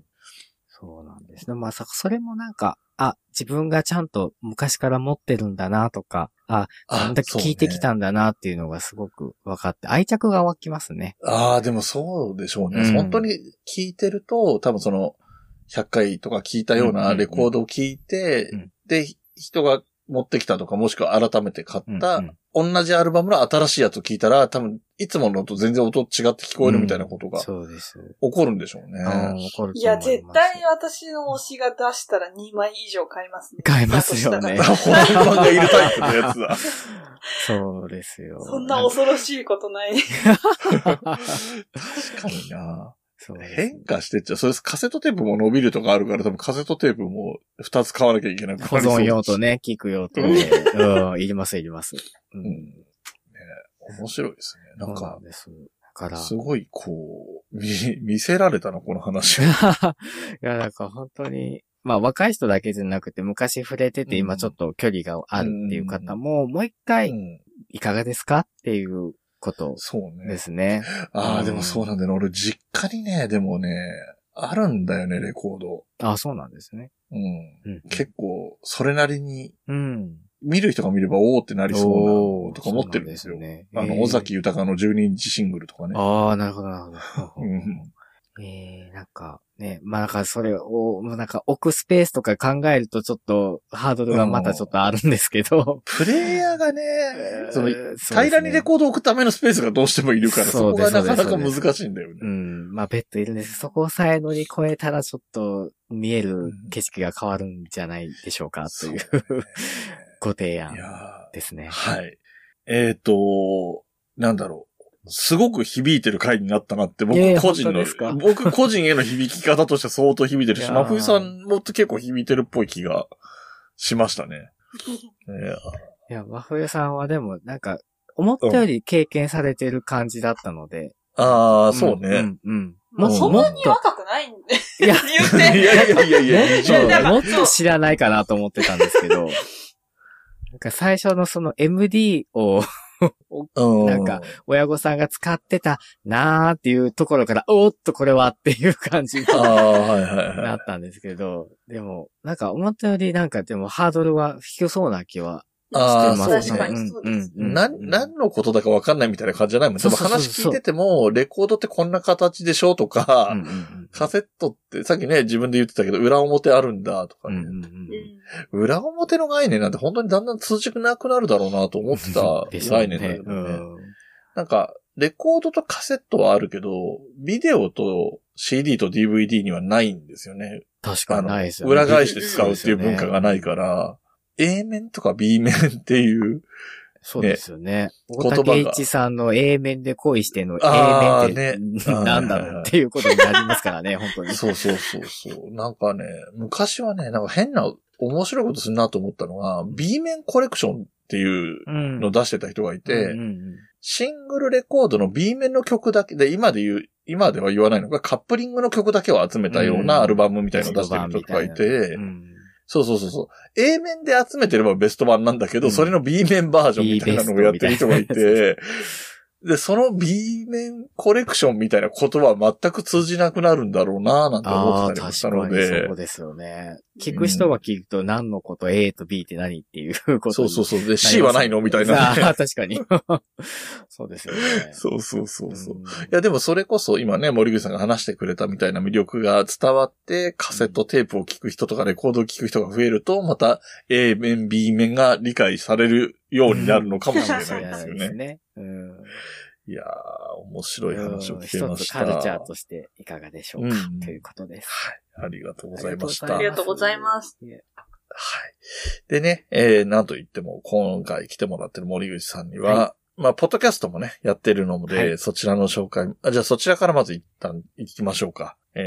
[SPEAKER 3] そうなんですね。まさか、それもなんか、あ、自分がちゃんと昔から持ってるんだなとか、あ、あんだけ聞いてきたんだなっていうのがすごく分かって、愛着が湧きますね。
[SPEAKER 1] ああ、でもそうでしょうね。
[SPEAKER 3] うん
[SPEAKER 1] 本当に聞いてると、多分その、100回とか聞いたようなレコードを聞いて、
[SPEAKER 3] うん
[SPEAKER 1] で、人が持ってきたとか、もしくは改めて買った、
[SPEAKER 3] うんうん
[SPEAKER 1] 同じアルバムの新しいやつを聞いたら、多分、いつものと全然音違って聞こえるみたいなことが起
[SPEAKER 3] そうです。
[SPEAKER 1] こるんでしょうね。
[SPEAKER 3] うん、怒ると思
[SPEAKER 2] いや、絶対私の推しが出したら2枚以上買いますね。
[SPEAKER 3] 買いますよね
[SPEAKER 1] 本番がいるタイプのやつだ。
[SPEAKER 3] そうですよ。
[SPEAKER 2] そんな恐ろしいことない。
[SPEAKER 1] 確かにな。
[SPEAKER 3] そうです
[SPEAKER 1] 変化してっちゃう。それカセットテープも伸びるとかあるから、多分カセットテープも2つ買わなきゃいけなく
[SPEAKER 3] 保存用と。ね、聞く用とね。うん、いります、いります。う
[SPEAKER 1] うん。ね面白いですね。なんか
[SPEAKER 3] から、
[SPEAKER 1] すごい、こう、見、見せられたな、この話。
[SPEAKER 3] いや、なんか本当に、まあ若い人だけじゃなくて、昔触れてて
[SPEAKER 1] うん
[SPEAKER 3] 今ちょっと距離があるっていう方も、もう一回
[SPEAKER 1] うん
[SPEAKER 3] いかがですか？っていうこと
[SPEAKER 1] そうね。
[SPEAKER 3] ですね。
[SPEAKER 1] ああ、
[SPEAKER 3] うん
[SPEAKER 1] でもそうなんだよね。俺、実家にね、でもね、あるんだよね、レコード。
[SPEAKER 3] あ、そうなんですね。
[SPEAKER 1] うん。
[SPEAKER 3] うん。
[SPEAKER 1] 結構、それなりに、
[SPEAKER 3] うん。
[SPEAKER 1] 見る人が見れば、おーってなりそうな、とか思ってるんですよ。
[SPEAKER 3] そうなんね
[SPEAKER 1] あの、
[SPEAKER 3] えー
[SPEAKER 1] 尾崎豊の12インチシングルとかね。
[SPEAKER 3] ああ、なるほど、なるほど。
[SPEAKER 1] うん
[SPEAKER 3] ええなんか、ね、まあなんかそれを、なんか置くスペースとか考えるとちょっとハードルがまたちょっとあるんですけど。
[SPEAKER 1] プレイヤーがね、その、平
[SPEAKER 3] ね
[SPEAKER 1] らにレコードを置くためのスペースがどうしてもいるから、
[SPEAKER 3] そ
[SPEAKER 1] こがなかなか難しいんだよね。
[SPEAKER 3] うん。まあベッドいるんです。そこさえ乗り越えたらちょっと見える景色が変わるんじゃないでしょうかという、
[SPEAKER 1] そうね
[SPEAKER 3] ご提案ですね
[SPEAKER 1] ー。はい。えっ、と、なんだろう。すごく響いてる回になったなって、僕
[SPEAKER 3] いやいや
[SPEAKER 1] 個人の
[SPEAKER 3] 本当ですか、
[SPEAKER 1] 僕個人への響き方として相当響いてるし、真冬さんも結構響いてるっぽい気がしましたね。え
[SPEAKER 3] いや、和冬さんはでもなんか、思ったより経験されてる感じだったので。
[SPEAKER 1] ああ、そうね。
[SPEAKER 3] うん、うん。
[SPEAKER 2] もうそんなに若くないんで。
[SPEAKER 3] と、いや、
[SPEAKER 2] 言って。
[SPEAKER 1] いやいやいやいや、
[SPEAKER 3] もっ
[SPEAKER 1] 20
[SPEAKER 2] 代
[SPEAKER 3] と、もっと知らないかなと思ってたんですけど、なんか最初のその MD を
[SPEAKER 1] うん
[SPEAKER 3] なんか、親御さんが使ってたなーっていうところから、おーっとこれはっていう感じにないっ。たんですけど、でも、なんか思ったよりなんかでもハードルは低そうな気は
[SPEAKER 1] あー
[SPEAKER 3] してます
[SPEAKER 1] そうね
[SPEAKER 2] 確かにそうです。
[SPEAKER 3] うん
[SPEAKER 1] な、何のことだかわかんないみたいな感じじゃないもん。でも
[SPEAKER 3] そうそうそう
[SPEAKER 1] 話聞いてても、レコードってこんな形でしょとか、カセットって、さっきね、自分で言ってたけど、裏表あるんだとかね。裏表の概念なんて本当にだんだん通じなくなるだろうなと思ってた
[SPEAKER 3] ですよ
[SPEAKER 1] 概念だけどね。
[SPEAKER 3] うん
[SPEAKER 1] なんか、レコードとカセットはあるけど、ビデオと CD と DVD にはないんですよね。
[SPEAKER 3] 確かにないですよね。
[SPEAKER 1] 裏返して使うっていう文化がないから、A 面とか B 面っていう、
[SPEAKER 3] そうですよね。
[SPEAKER 1] 言葉が。
[SPEAKER 3] 大竹一さんの A 面で恋しての A 面って、
[SPEAKER 1] ね。
[SPEAKER 3] なんだろうっていうことになりますからね、本当に。
[SPEAKER 1] そうそうそう。そう。なんかね、昔はね、なんか変な面白いことするなと思ったのが、B 面コレクションっていう
[SPEAKER 3] うん。
[SPEAKER 1] のを出してた人がいて、
[SPEAKER 3] うんうん
[SPEAKER 1] シングルレコードの B 面の曲だけで、今で言う、今では言わないのが、カップリングの曲だけを集めたようなアルバムみたいなのを出してる人がいて、
[SPEAKER 3] うん
[SPEAKER 1] そうそうそうそう。A 面で集めてればベスト版なんだけど、
[SPEAKER 3] うん
[SPEAKER 1] それの B 面バージョンみたいなのをやってる人がいて、で、その B 面コレクションみたいなことは全く通じなくなるんだろうななんて思ってたりしたので。
[SPEAKER 3] かにそうですよね。聞く人が聞くと何のこと A と B って何っていうこと
[SPEAKER 1] そうそう
[SPEAKER 3] そ
[SPEAKER 1] そう。で、C はないのみたいな、
[SPEAKER 3] あ
[SPEAKER 1] ね。
[SPEAKER 3] あ、確かに。そうですよね。
[SPEAKER 1] そうそうそうそう。い
[SPEAKER 3] ん
[SPEAKER 1] や、でもそれこそ今ね、森口さんが話してくれたみたいな魅力が伝わって、カセットテープを聞く人とかレコードを聞く人が増えると、また A 面、B 面が理解されるようになるのかもしれないですよね。
[SPEAKER 3] そうですね。うん。
[SPEAKER 1] いやー、面白い話を聞け
[SPEAKER 3] 一
[SPEAKER 1] ました。
[SPEAKER 3] つカルチャーとしていかがでしょうか、
[SPEAKER 1] うん
[SPEAKER 3] ということです。
[SPEAKER 1] ありがとうございました。
[SPEAKER 2] ありがとうございます。
[SPEAKER 1] はい。でね、えー、なんと言っても、今回来てもらってる森口さんには、
[SPEAKER 3] は
[SPEAKER 1] まあ、ポッドキャストもね、やってるので、
[SPEAKER 3] はい
[SPEAKER 1] そちらの紹介あ、じゃあそちらからまず一旦行きましょうか。えー、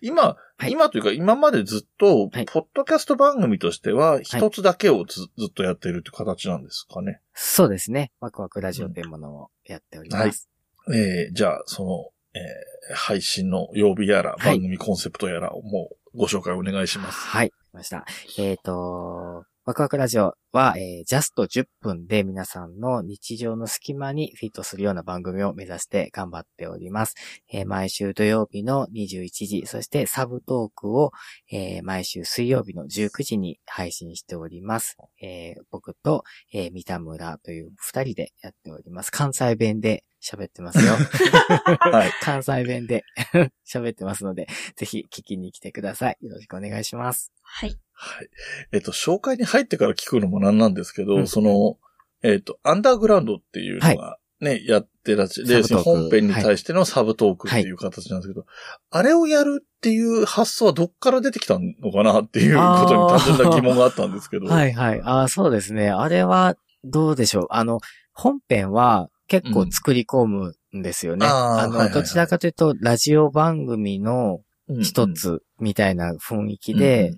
[SPEAKER 1] 今、
[SPEAKER 3] はい
[SPEAKER 1] 今というか今までずっと、
[SPEAKER 3] はい
[SPEAKER 1] ポッドキャスト番組としては、一つだけをず,、ずっとやってるって形なんですかね。
[SPEAKER 3] そうですね。ワクワクラジオというものをやっております。
[SPEAKER 1] えー、じゃあ、その、えー、配信の曜日やら、
[SPEAKER 3] はい
[SPEAKER 1] 番組コンセプトやらをもうご紹介お願いします。
[SPEAKER 3] はい。来ました。えっ、と、ワクワクラジオは、えー、ジャスト10分で皆さんの日常の隙間にフィットするような番組を目指して頑張っております。えー毎週土曜日の21時、そしてサブトークを、えー毎週水曜日の19時に配信しております。えー僕と、えー三田村という二人でやっております。関西弁で喋ってますよ。
[SPEAKER 1] はい。
[SPEAKER 3] 関西弁で 喋ってますので、ぜひ聞きに来てください。よろしくお願いします。
[SPEAKER 2] はい。
[SPEAKER 1] はい。えっと、紹介に入ってから聞くのもなんなんですけど、
[SPEAKER 3] うん
[SPEAKER 1] その、えっと、アンダーグラウンドっていうのがね、やってらっしゃで、
[SPEAKER 3] サブトーク
[SPEAKER 1] 本編に対してのサブトークっていう形なんですけど、あれをやるっていう発想はどっから出てきたのかなっていうことに単純な疑問があったんですけど。
[SPEAKER 3] はいはい。ああ、そうですね。あれは、どうでしょう？あの、本編は結構作り込むんですよね。
[SPEAKER 1] うんあー
[SPEAKER 3] あの、
[SPEAKER 1] はいはいはい
[SPEAKER 3] どちらかというと、ラジオ番組の
[SPEAKER 1] うん
[SPEAKER 3] 一つみたいな雰囲気で、、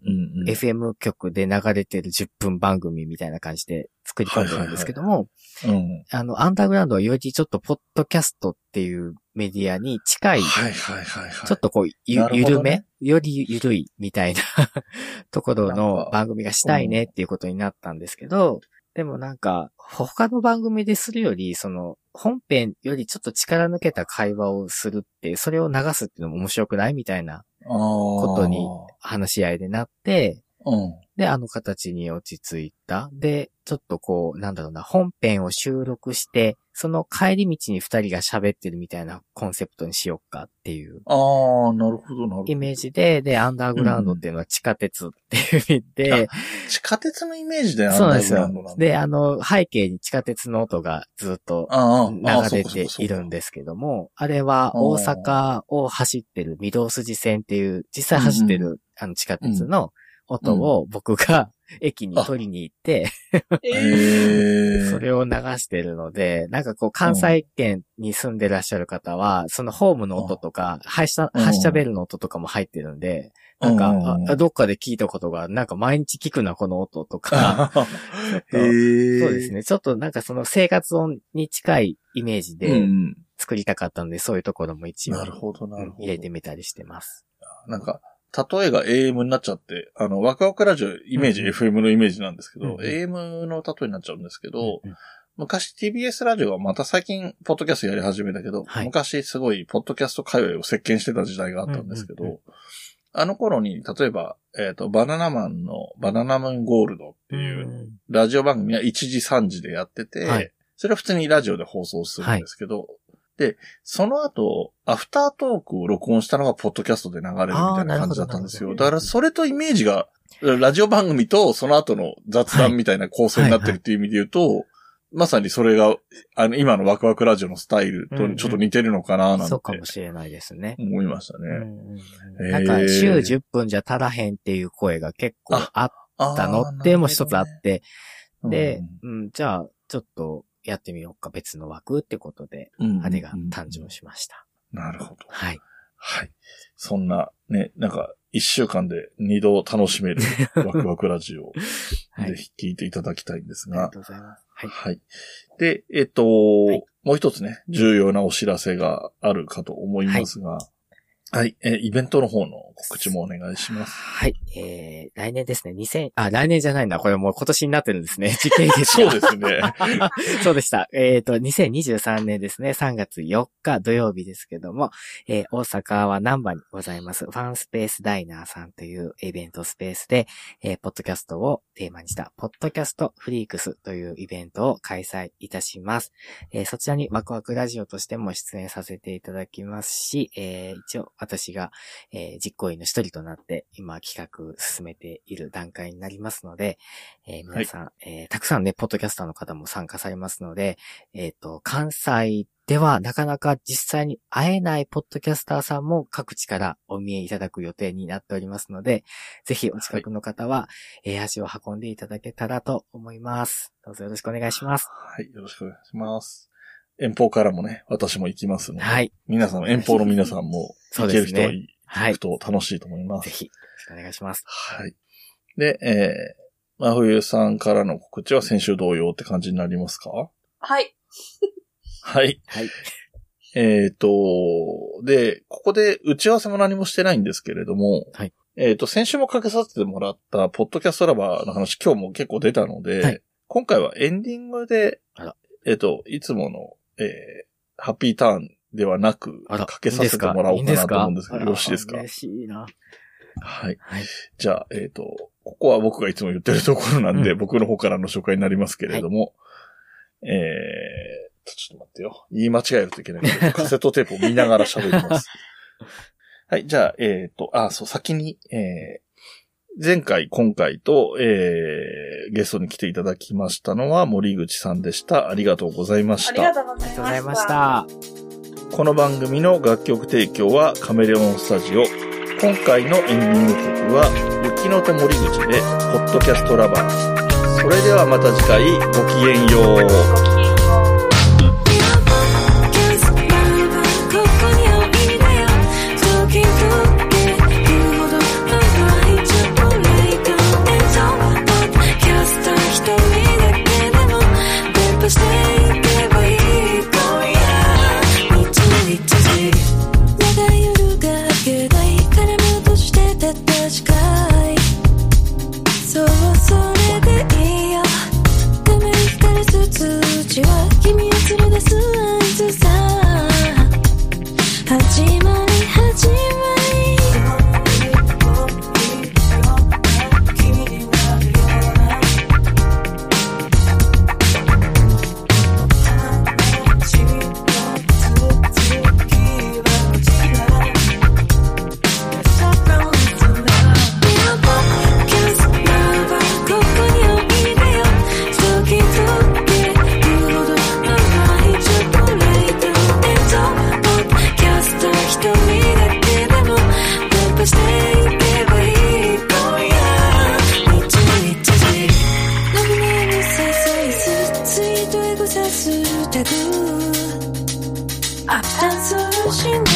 [SPEAKER 3] FM 局で流れてる10分番組みたいな感じで作り込んでるんですけども、
[SPEAKER 1] うん。
[SPEAKER 3] あの、アンダーグラウンドはよりちょっとポッドキャストっていうメディアに近い。ちょっとこう、ゆ、
[SPEAKER 1] なるほどね。
[SPEAKER 3] ゆるめ？よりゆるいみたいな ところの番組がしたいねっていうことになったんですけど、でもなんか、他の番組でするより、その、本編よりちょっと力抜けた会話をするって、それを流すっていうのも面白くないみたいな
[SPEAKER 1] こ
[SPEAKER 3] ことに話し合いでなって、
[SPEAKER 1] うん。
[SPEAKER 3] で、あの形に落ち着いた。で、ちょっとこう、なんだろうな、本編を収録して、その帰り道に二人が喋ってるみたいなコンセプトにしよっかっていう。
[SPEAKER 1] ああ、なるほどなるほど。
[SPEAKER 3] イメージで、で、アンダーグラウンドっていうのは地下鉄っていう意味で、
[SPEAKER 1] 地下鉄のイメージで
[SPEAKER 3] そうなんですよ
[SPEAKER 1] アンダーグラウンドなん。だ。
[SPEAKER 3] で、あの、背景に地下鉄の音がずっと
[SPEAKER 1] ああ
[SPEAKER 3] 流れているん
[SPEAKER 1] で。
[SPEAKER 3] ですけども、あれは大阪を走ってる御堂筋線っていう、実際走ってるあの地下鉄の音を僕が駅に取りに行って。それを流してるので、なんかこう関西圏に住んでらっしゃる方は、そのホームの音とか、発車、
[SPEAKER 1] うん
[SPEAKER 3] 発車ベルの音とかも入ってるんで、なんか、
[SPEAKER 1] うん
[SPEAKER 3] あどっかで聞いたことが、なんか毎日聞くな、この音とか。そうですね。ちょっとなんかその生活音に近いイメージ
[SPEAKER 1] う
[SPEAKER 3] で
[SPEAKER 1] ん。
[SPEAKER 3] 作りたかったので、そういうところも一応。入れてみたりしてます。
[SPEAKER 1] なんか、例えが AM になっちゃって、あの、ワクワクラジオイメージ、
[SPEAKER 3] うん
[SPEAKER 1] FM のイメージなんですけど、
[SPEAKER 3] うん
[SPEAKER 1] AM の例えになっちゃうんですけど、
[SPEAKER 3] うん
[SPEAKER 1] 昔 TBS ラジオはまた最近、ポッドキャストやり始めたけど、
[SPEAKER 3] はい。
[SPEAKER 1] 昔すごい、ポッドキャスト界隈を席巻してた時代があったんですけど、あの頃に、例えば、えっ、と、バナナマンのバナナマンゴールドっていう、ラジオ番組は1時3時でやってて、
[SPEAKER 3] はい。
[SPEAKER 1] それは普通にラジオで放送するんですけど、で、その後、アフタートークを録音したのがポッドキャストで流れるみたいな感じだったんですよ。だからそれとイメージが、ラジオ番組とその後の雑談みたいな構成になってるっていう意味で言うと、まさにそれが、あの、今のワクワクラジオのスタイルとちょっと似てるのかななんて。
[SPEAKER 3] そうかもしれないですね。
[SPEAKER 1] 思いましたね。
[SPEAKER 3] うんうんなんか、週10分じゃ足らへんっていう声が結構あったのっても一つあって、で、うん、じゃあ、ちょっとやってみようか、別の枠ってことで、
[SPEAKER 1] うん
[SPEAKER 3] あれが誕生しました。
[SPEAKER 1] なるほど。
[SPEAKER 3] はい。
[SPEAKER 1] はい。そんな、ね、なんか、一週間で二度楽しめる ワクワクラジオを
[SPEAKER 3] はい。
[SPEAKER 1] ぜひ聞いていただきたいんですが
[SPEAKER 3] ありが、とうございます。はい。
[SPEAKER 1] はい。で、えっと、
[SPEAKER 3] い
[SPEAKER 1] もう一つね、重要なお知らせがあるかと思いますが、はい。えーイベントの方の告知もお願いします。
[SPEAKER 3] はい。えー、来年ですね、2000、あ、来年じゃないんだ。これもう今年になってるんですね。時系列が
[SPEAKER 1] そうですね。
[SPEAKER 3] そうでした。えっ、と、2023年ですね、3月4日土曜日ですけども、えー大阪は南波にございます、ファンスペースダイナーさんというイベントスペースで、えーポッドキャストをテーマにした、ポッドキャストフリークスというイベントを開催いたします。えーそちらにワクワクラジオとしても出演させていただきますし、えー一応私が、えー実行委員の一人となって今企画進めている段階になりますので、えー皆さん、えーたくさんね、ポッドキャスターの方も参加されますので、えっ、と、関西ではなかなか実際に会えないポッドキャスターさんも各地からお見えいただく予定になっておりますので、ぜひお近くの方は、えー足を運んでいただけたらと思います。どうぞよろしくお願いします。
[SPEAKER 1] はい。よろしくお願いします。遠方からもね、私も行きますので。
[SPEAKER 3] はい。
[SPEAKER 1] 皆さん、遠方の皆さんも、行ける。人は行
[SPEAKER 3] はい
[SPEAKER 1] く。と楽しいと思います。
[SPEAKER 3] ぜひ、よろしくお願いします。
[SPEAKER 1] はい。で、えー、真冬さんからの告知は先週同様って感じになりますか？
[SPEAKER 2] はい。
[SPEAKER 1] はい。
[SPEAKER 3] はい。
[SPEAKER 1] えっ、と、で、ここで打ち合わせも何もしてないんですけれども、
[SPEAKER 3] はい
[SPEAKER 1] えっ、と、先週もかけさせてもらった、ポッドキャストラバーの話、今日も結構出たので、
[SPEAKER 3] はい
[SPEAKER 1] 今回はエンディングでえっ、と、いつもの、えー、ハッピーターンではなく、かけさせてもらおうかなと思うんですけど、
[SPEAKER 3] いい
[SPEAKER 1] よろしいですか？
[SPEAKER 3] 嬉しいな。
[SPEAKER 1] はい。
[SPEAKER 3] はい。
[SPEAKER 1] じゃあ、えっ、と、ここは僕がいつも言ってるところなんで、
[SPEAKER 3] うん
[SPEAKER 1] 僕の方からの紹介になりますけれども、えーと、ちょっと待ってよ。言い間違えるといけないけど、カセットテープを見ながら喋ります。はい、じゃあ、えっ、と、あ、そう、先に、えー前回、今回と、えーゲストに来ていただきましたのは森口さんでした。ありがとうございました。
[SPEAKER 2] ありがとうござい
[SPEAKER 3] まし。
[SPEAKER 2] た。
[SPEAKER 1] この番組の楽曲提供はカメレオンスタジオ。今回のエンディング曲は、雪のと森口で、ポッドキャストラバー。それではまた次回、ごきげんよう。
[SPEAKER 4] watching